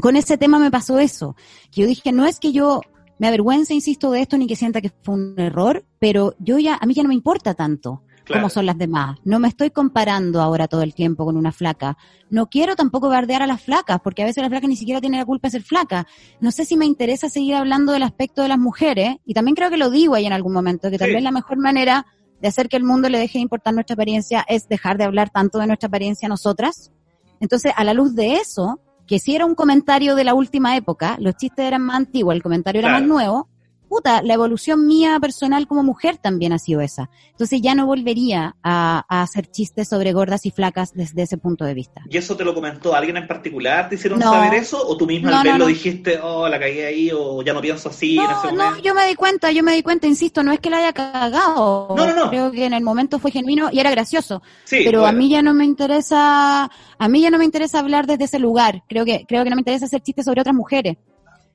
con ese tema me pasó eso, que yo dije, no es que yo me avergüence, insisto, de esto ni que sienta que fue un error, pero yo ya, a mí ya no me importa tanto como son las demás. No me estoy comparando ahora todo el tiempo con una flaca. No quiero tampoco bardear a las flacas, porque a veces la flaca ni siquiera tiene la culpa de ser flaca. No sé si me interesa seguir hablando del aspecto de las mujeres, y también creo que lo digo ahí en algún momento, que tal vez la mejor manera de hacer que el mundo le deje de importar nuestra apariencia es dejar de hablar tanto de nuestra apariencia nosotras. Entonces, a la luz de eso, que si era un comentario de la última época, los chistes eran más antiguos, el comentario era más nuevo, puta, la evolución mía personal como mujer también ha sido esa. Entonces ya no volvería a, hacer chistes sobre gordas y flacas desde ese punto de vista. ¿Y eso te lo comentó alguien en particular? ¿Te hicieron saber eso? ¿O tú misma al verlo dijiste, oh, la cagué ahí, o ya no pienso así en ese momento? No, yo me di cuenta, yo me di cuenta, insisto, no es que la haya cagado. No, no, no. Creo que en el momento fue genuino y era gracioso. Sí, pero a mí ya no me interesa, a mí ya no me interesa hablar desde ese lugar. Creo que, creo que no me interesa hacer chistes sobre otras mujeres.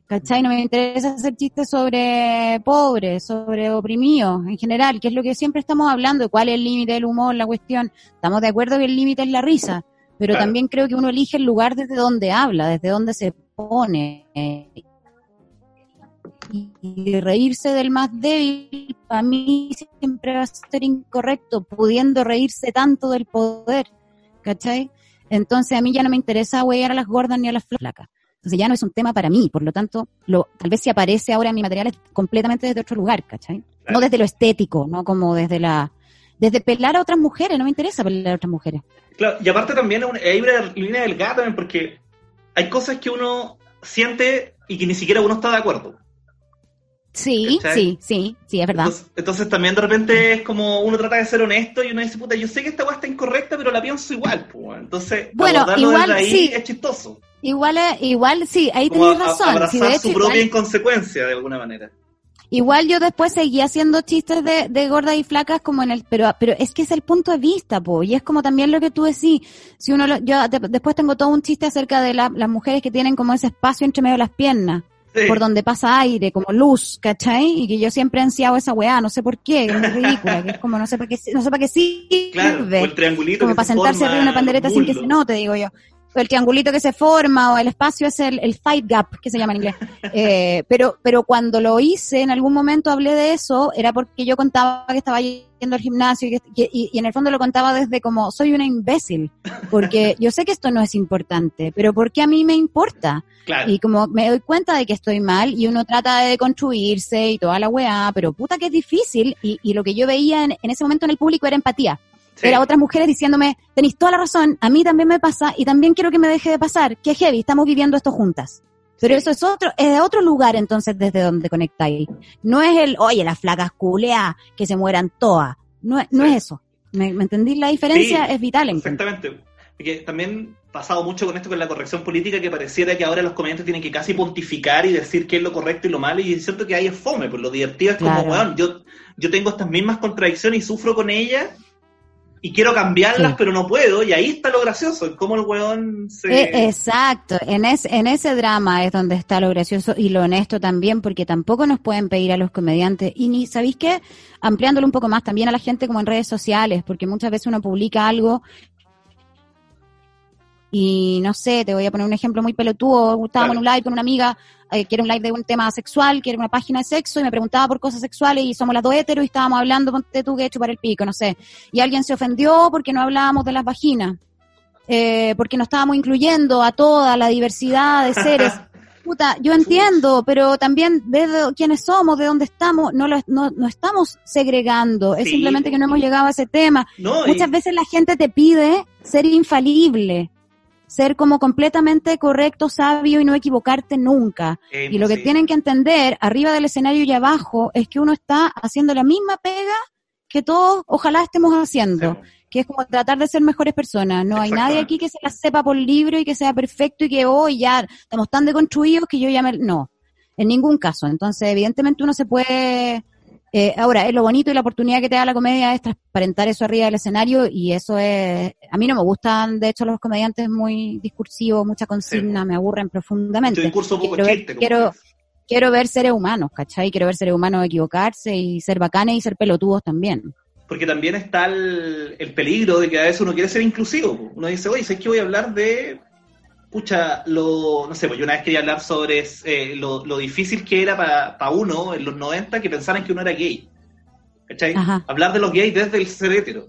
¿Cachai? No me interesa hacer chistes sobre pobres, sobre oprimidos en general, que es lo que siempre estamos hablando, cuál es el límite del humor, la cuestión. Estamos de acuerdo que el límite es la risa, pero también creo que uno elige el lugar desde donde habla, desde donde se pone. y reírse del más débil, para mí siempre va a ser incorrecto, pudiendo reírse tanto del poder. ¿Cachai? Entonces a mí ya no me interesa huear a las gordas ni a las flacas. Entonces ya no es un tema para mí, por lo tanto, lo, tal vez si aparece ahora en mi material es completamente desde otro lugar, ¿cachai? No desde lo estético, no como desde la... Desde pelar a otras mujeres, no me interesa pelar a otras mujeres. Claro, y aparte también hay una línea delgada también porque hay cosas que uno siente y que ni siquiera uno está de acuerdo. Sí, sí, sí, sí, es verdad. Entonces, también de repente es como uno trata de ser honesto y uno dice, puta, yo sé que esta weá está incorrecta, pero la pienso igual, pues. Entonces, bueno, igual, ahí sí. es chistoso. Igual, igual sí, ahí tenés razón. Abrazar su propia inconsecuencia de alguna manera. Igual yo después seguí haciendo chistes de, de gordas y flacas como en el, pero, pero es que es el punto de vista, po, y es como también lo que tú decís, si uno, yo después tengo todo un chiste acerca de las mujeres que tienen como ese espacio entre medio de las piernas, por donde pasa aire, como luz, ¿cachai? Y que yo siempre he ansiado esa weá, no sé por qué, es muy ridícula, que es como no sé para qué, no sé para qué sí. Claro, el triangulito Como para sentarse arriba de una pandereta sin que se note, digo yo el triangulito que se forma o el espacio es el, el fight gap, que se llama en inglés. Eh, pero, pero cuando lo hice, en algún momento hablé de eso, era porque yo contaba que estaba yendo al gimnasio y, y, en el fondo lo contaba desde como, soy una imbécil, porque yo sé que esto no es importante, pero porque a mí me importa. Y como me doy cuenta de que estoy mal y uno trata de construirse y toda la weá, pero puta que es difícil y, y lo que yo veía en, en ese momento en el público era empatía era otras mujeres diciéndome, tenéis toda la razón, a mí también me pasa y también quiero que me deje de pasar, que heavy, estamos viviendo esto juntas. Pero eso es otro, es de otro lugar entonces desde donde conectáis. No es el, oye, las flacas culea, que se mueran todas. No, no es eso. ¿Me, ¿Me entendí? La diferencia es vital. Exactamente. Porque también pasado mucho con esto con la corrección política que pareciera que ahora los comediantes tienen que casi pontificar y decir qué es lo correcto y lo malo y siento que ahí es fome, pues lo divertido es como, weón, yo, yo tengo estas mismas contradicciones y sufro con ellas y quiero cambiarlas, pero no puedo, y ahí está lo gracioso, es como el weón se... Eh, exacto, en, en ese drama es donde está lo gracioso y lo honesto también, porque tampoco nos pueden pedir a los comediantes, y ni, ¿sabéis qué? Ampliándolo un poco más también a la gente como en redes sociales, porque muchas veces uno publica algo y no sé, te voy a poner un ejemplo muy pelotudo, estábamos en un live con una amiga eh, quiere un live de un tema sexual, quiere una página de sexo y me preguntaba por cosas sexuales y somos las dos heteros y estábamos hablando, ponte tú que chupar el pico, no sé. Y alguien se ofendió porque no hablábamos de las vaginas, eh, porque no estábamos incluyendo a toda la diversidad de seres. Puta, yo entiendo, pero también de quiénes somos, de dónde estamos, no, lo, no, no estamos segregando, es simplemente que no hemos llegado a ese tema. Muchas veces la gente te pide ser infalible ser como completamente correcto, sabio y no equivocarte nunca. y lo que tienen que entender, arriba del escenario y abajo, es que uno está haciendo la misma pega que todos ojalá estemos haciendo. Que es como tratar de ser mejores personas. No hay nadie aquí que se la sepa por libro y que sea perfecto y que hoy oh, ya estamos tan deconstruidos que yo ya me... No, en ningún caso. Entonces, evidentemente uno se puede Eh, ahora, es lo bonito y la oportunidad que te da la comedia es transparentar eso arriba del escenario y eso es, a mí no me gustan, de hecho, los comediantes muy discursivos, mucha consigna, me aburren profundamente. discurso poco quiero, chiste, quiero, quiero ver seres humanos, ¿cachai? Quiero ver seres humanos equivocarse y ser bacanes y ser pelotudos también. Porque también está el, el peligro de que a veces uno quiere ser inclusivo. Uno dice, oye, sé que voy a hablar de pucha, lo, no sé, pues yo una vez quería hablar sobre eh, lo, lo, difícil que era para uno en los 90 que pensaran que uno era gay. ¿Cachai? Hablar de los gays desde el ser hetero.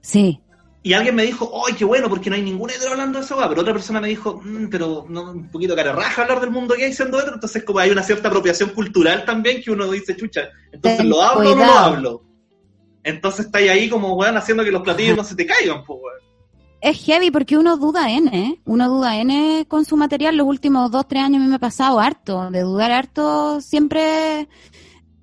Sí. Y alguien me dijo, ¡ay, qué bueno! Porque no hay ningún hetero hablando de eso, pero otra persona me dijo, mmm, pero no, un poquito cara raja hablar del mundo gay siendo hetero. Entonces, como hay una cierta apropiación cultural también que uno dice, chucha, entonces lo hablo o no lo hablo. Entonces está ahí como, weón, haciendo que los platillos no se te caigan, pues, weón es heavy porque uno duda N, ¿eh? uno duda N con su material. Los últimos dos, tres años a mí me ha pasado harto, de dudar harto siempre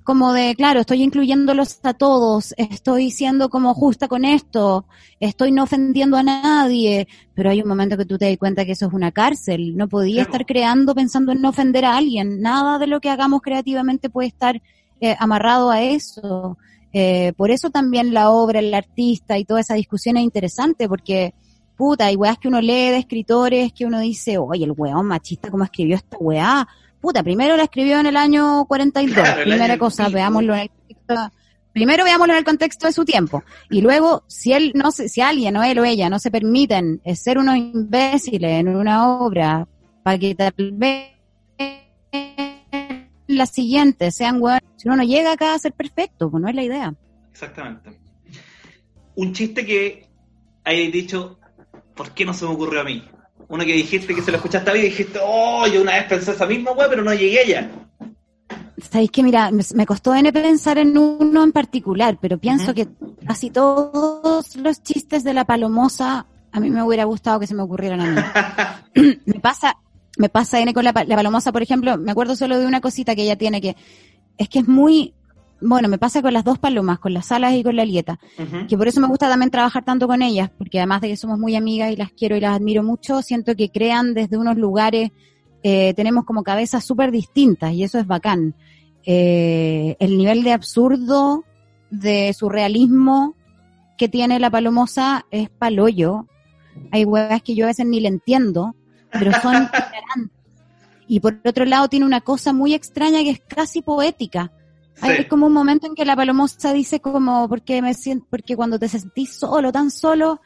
como de, claro, estoy incluyéndolos a todos, estoy siendo como justa con esto, estoy no ofendiendo a nadie, pero hay un momento que tú te das cuenta que eso es una cárcel, no podía estar creando pensando en no ofender a alguien, nada de lo que hagamos creativamente puede estar eh, amarrado a eso. Eh, por eso también la obra, el artista y toda esa discusión es interesante, porque puta, hay weas que uno lee de escritores que uno dice, oye, el weón machista, ¿cómo escribió esta weá? Puta, primero la escribió en el año 42, primera cosa, veámoslo en el contexto, primero veámoslo en el contexto de su tiempo, y luego, si él, no si alguien o él o ella no se permiten ser unos imbéciles en una obra, para que tal vez las siguientes sean weón, si uno no llega acá a ser perfecto, pues no es la idea. Exactamente. Un chiste que hayáis dicho, ¿por qué no se me ocurrió a mí? Uno que dijiste que se lo escuchaste a mí y dijiste, oh, yo una vez pensé esa misma weá, pero no llegué allá. Sabéis que, mira, me, costó N pensar en uno en particular, pero pienso que casi todos los chistes de la palomosa a mí me hubiera gustado que se me ocurrieran a mí. me pasa, me pasa N con la, la palomosa, por ejemplo, me acuerdo solo de una cosita que ella tiene que es que es muy, bueno, me pasa con las dos palomas, con las alas y con la lieta, que por eso me gusta también trabajar tanto con ellas, porque además de que somos muy amigas y las quiero y las admiro mucho, siento que crean desde unos lugares, eh, tenemos como cabezas súper distintas y eso es bacán. Eh, el nivel de absurdo, de surrealismo que tiene la palomosa es paloyo. Hay huevas que yo a veces ni le entiendo, pero son Y por otro lado tiene una cosa muy extraña que es casi poética hay como un momento en que la palomosa dice como, porque me siento, porque cuando te sentís solo, tan solo,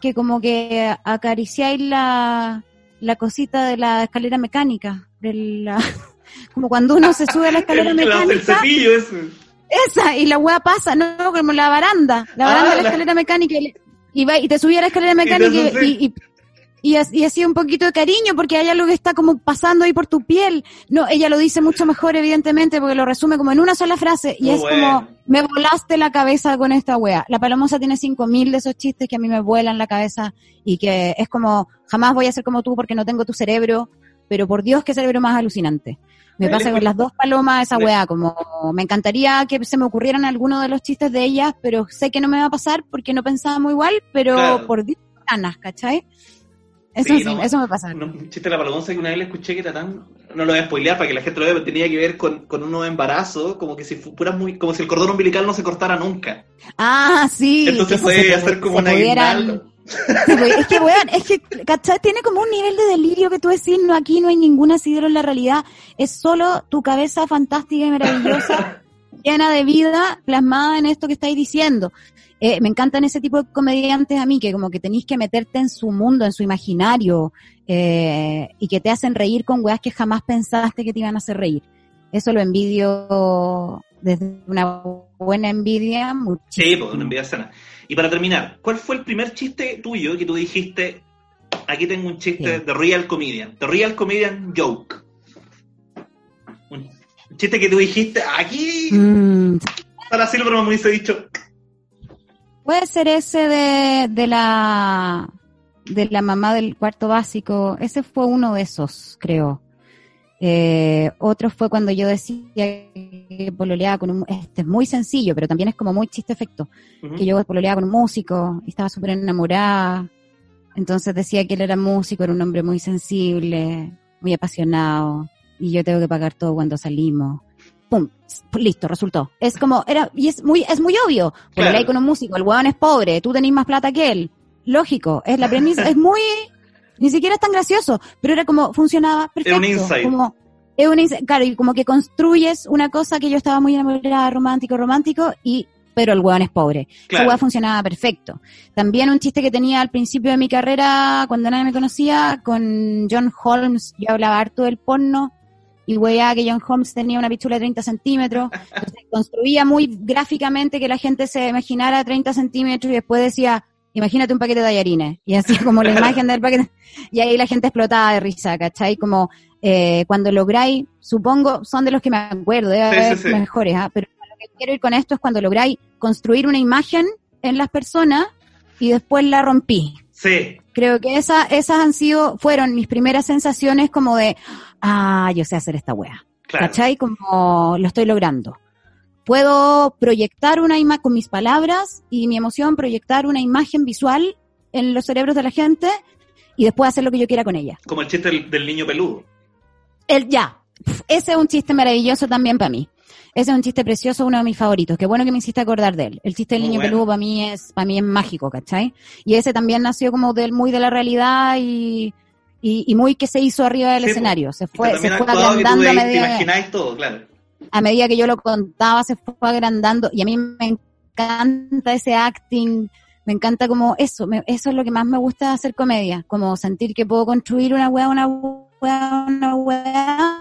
que como que acariciáis la, la cosita de la escalera mecánica, de la, como cuando uno se sube a la escalera mecánica. El cepillo ese. Esa, y la weá pasa, no, como la baranda, la baranda de la ah, escalera mecánica, y, va, y te subí a la escalera mecánica y, y, y así un poquito de cariño porque hay algo que está como pasando ahí por tu piel. No, ella lo dice mucho mejor evidentemente porque lo resume como en una sola frase y es como me volaste la cabeza con esta wea. La palomosa tiene cinco mil de esos chistes que a mí me vuelan la cabeza y que es como jamás voy a ser como tú porque no tengo tu cerebro, pero por Dios qué cerebro más alucinante. Me pasa con las dos palomas esa weá, como me encantaría que se me ocurrieran algunos de los chistes de ellas, pero sé que no me va a pasar porque no pensábamos igual, pero por Dios ganas, ¿cachai? Eso sí, eso me pasa. un chiste de la palomonza que una vez le escuché que era tan. No lo voy a spoilear para que la gente lo vea, pero tenía que ver con, con unos embarazos, como que si fuera muy. como si el cordón umbilical no se cortara nunca. Ah, sí. Entonces puede hacer como una pudieran... es que, weón, es que, ¿cachai? Tiene como un nivel de delirio que tú decís, no, aquí no hay ningún asidero en la realidad, es solo tu cabeza fantástica y maravillosa, llena de vida, plasmada en esto que estáis diciendo. Eh, me encantan ese tipo de comediantes a mí, que como que tenéis que meterte en su mundo, en su imaginario, eh, y que te hacen reír con weas que jamás pensaste que te iban a hacer reír. Eso lo envidio desde una buena envidia. Muchísimo. Sí, pues una envidia sana. Y para terminar, ¿cuál fue el primer chiste tuyo que tú dijiste, aquí tengo un chiste de Real Comedian, de Real Comedian Joke? Chiste que tú dijiste, aquí... Mm. Para Silverman me hubiese dicho, Puede ser ese de, de la de la mamá del cuarto básico. Ese fue uno de esos, creo. Eh, otro fue cuando yo decía que pololeaba con un... Este es muy sencillo, pero también es como muy chiste efecto. Que yo pololeaba con un músico y estaba súper enamorada. Entonces decía que él era músico, era un hombre muy sensible, muy apasionado. Y yo tengo que pagar todo cuando salimos. pum, listo, resultó. Es como, era, y es muy, es muy obvio. Por Claro. con un músico, el huevón es pobre, tú tenés más plata que él. Lógico, es la premisa, es muy, ni siquiera es tan gracioso, pero era como, funcionaba perfecto. un insight. Como, es un insight, claro, y como que construyes una cosa que yo estaba muy enamorada, romántico, romántico, y, pero el huevón es pobre. Claro. Esa hueá funcionaba perfecto. También un chiste que tenía al principio de mi carrera, cuando nadie me conocía, con John Holmes, yo hablaba harto del porno, y weá que John Holmes tenía una pichula de 30 centímetros, entonces construía muy gráficamente que la gente se imaginara 30 centímetros y después decía, imagínate un paquete de tallarines, y así como la imagen del paquete, y ahí la gente explotaba de risa, ¿cachai? Como eh, cuando lográis, supongo, son de los que me acuerdo, debe haber sí, sí. mejores, ¿ah? pero lo que quiero ir con esto es cuando lográis construir una imagen en las personas y después la rompí. Sí, Creo que esa, esas han sido, fueron mis primeras sensaciones como de, ah, yo sé hacer esta wea. claro. ¿Cachai? Como lo estoy logrando. Puedo proyectar una imagen con mis palabras y mi emoción, proyectar una imagen visual en los cerebros de la gente y después hacer lo que yo quiera con ella. Como el chiste del, del niño peludo. El ya. Ese es un chiste maravilloso también para mí. Ese es un chiste precioso, uno de mis favoritos. Qué bueno que me hiciste acordar de él. El chiste del Muy niño bueno. peludo para mí es, para mí es mágico, ¿cachai? Y ese también nació como del muy de la realidad y, y, y muy que se hizo arriba del Sí, po. escenario. Se fue, se fue actuado que tú agrandando a te medida, todo, claro. a medida que yo lo contaba, se fue agrandando. Y a mí me encanta ese acting. Me encanta como eso, me- eso es lo que más me gusta hacer comedia, como sentir que puedo construir una weá, una weá, una weá.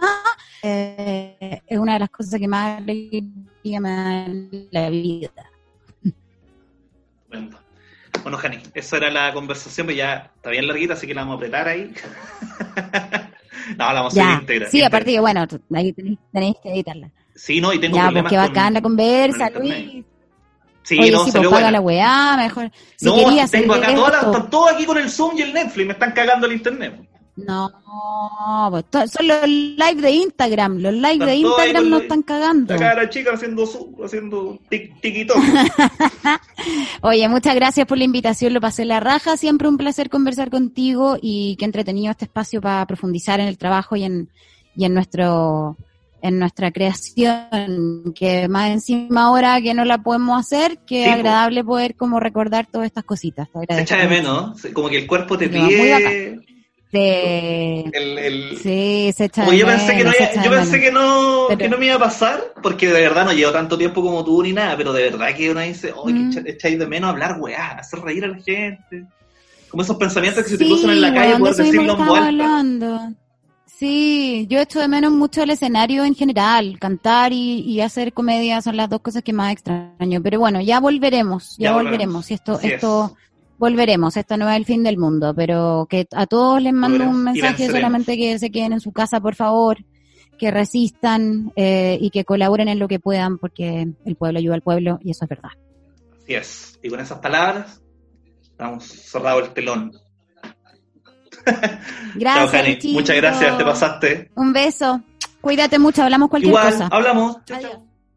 Eh, es una de las cosas que más alegría me da en la vida. Bueno, bueno Jani, esa era la conversación, pero ya está bien larguita, así que la vamos a apretar ahí. no, la vamos a Ya, hacer íntegra. sí, íntegra. aparte que bueno, ahí tenéis, tenéis que editarla. Sí, no, y tengo Ya, problemas porque con- bacán la conversa, con. Luis. Sí, Oye, no, sí, pues salió paga buena. la weá, mejor. Si no, tengo acá todas las, están todos aquí con el Zoom y el Netflix, me están cagando el internet. No, pues, son los live de Instagram. Los live Están de Instagram nos están cagando. Acá la chica haciendo su, haciendo tic, tiquitón. Oye, muchas gracias por la invitación, lo pasé la raja. Siempre un placer conversar contigo y qué entretenido este espacio para profundizar en el trabajo y en, y en nuestro en nuestra creación, que más encima ahora que no la podemos hacer, que Sí, agradable poder como recordar todas estas cositas. Te Se echa de menos, ¿no? como que el cuerpo te pide Te- el, el, Sí, se echa de yo pensé que no, yo pensé que no, Pero- que no me iba a pasar, porque de verdad no llevo tanto tiempo como tú ni nada, pero de verdad que uno dice, oye, Mm. que echa- echáis de menos hablar weá, hacer reír a la gente. Como esos pensamientos que se te Sí, cruzan en la calle, poder decirlo en alta. hablando. Sí, yo echo de menos mucho el escenario en general. Cantar y, y hacer comedia son las dos cosas que más extraño. Pero bueno, ya volveremos, ya, Ya volveremos. volveremos. Y esto, Así esto, volveremos. Esto no es el fin del mundo, pero que a todos les mando Volveremos un mensaje solamente que se queden en su casa, por favor, que resistan eh, y que colaboren en lo que puedan, porque el pueblo ayuda al pueblo y eso es verdad. Así es. Y con esas palabras, estamos cerrado el telón. Gracias. Chao. Muchas gracias, te pasaste. Un beso. Cuídate mucho, hablamos cualquier Igual, cosa. hablamos. Chao, chao. Adiós.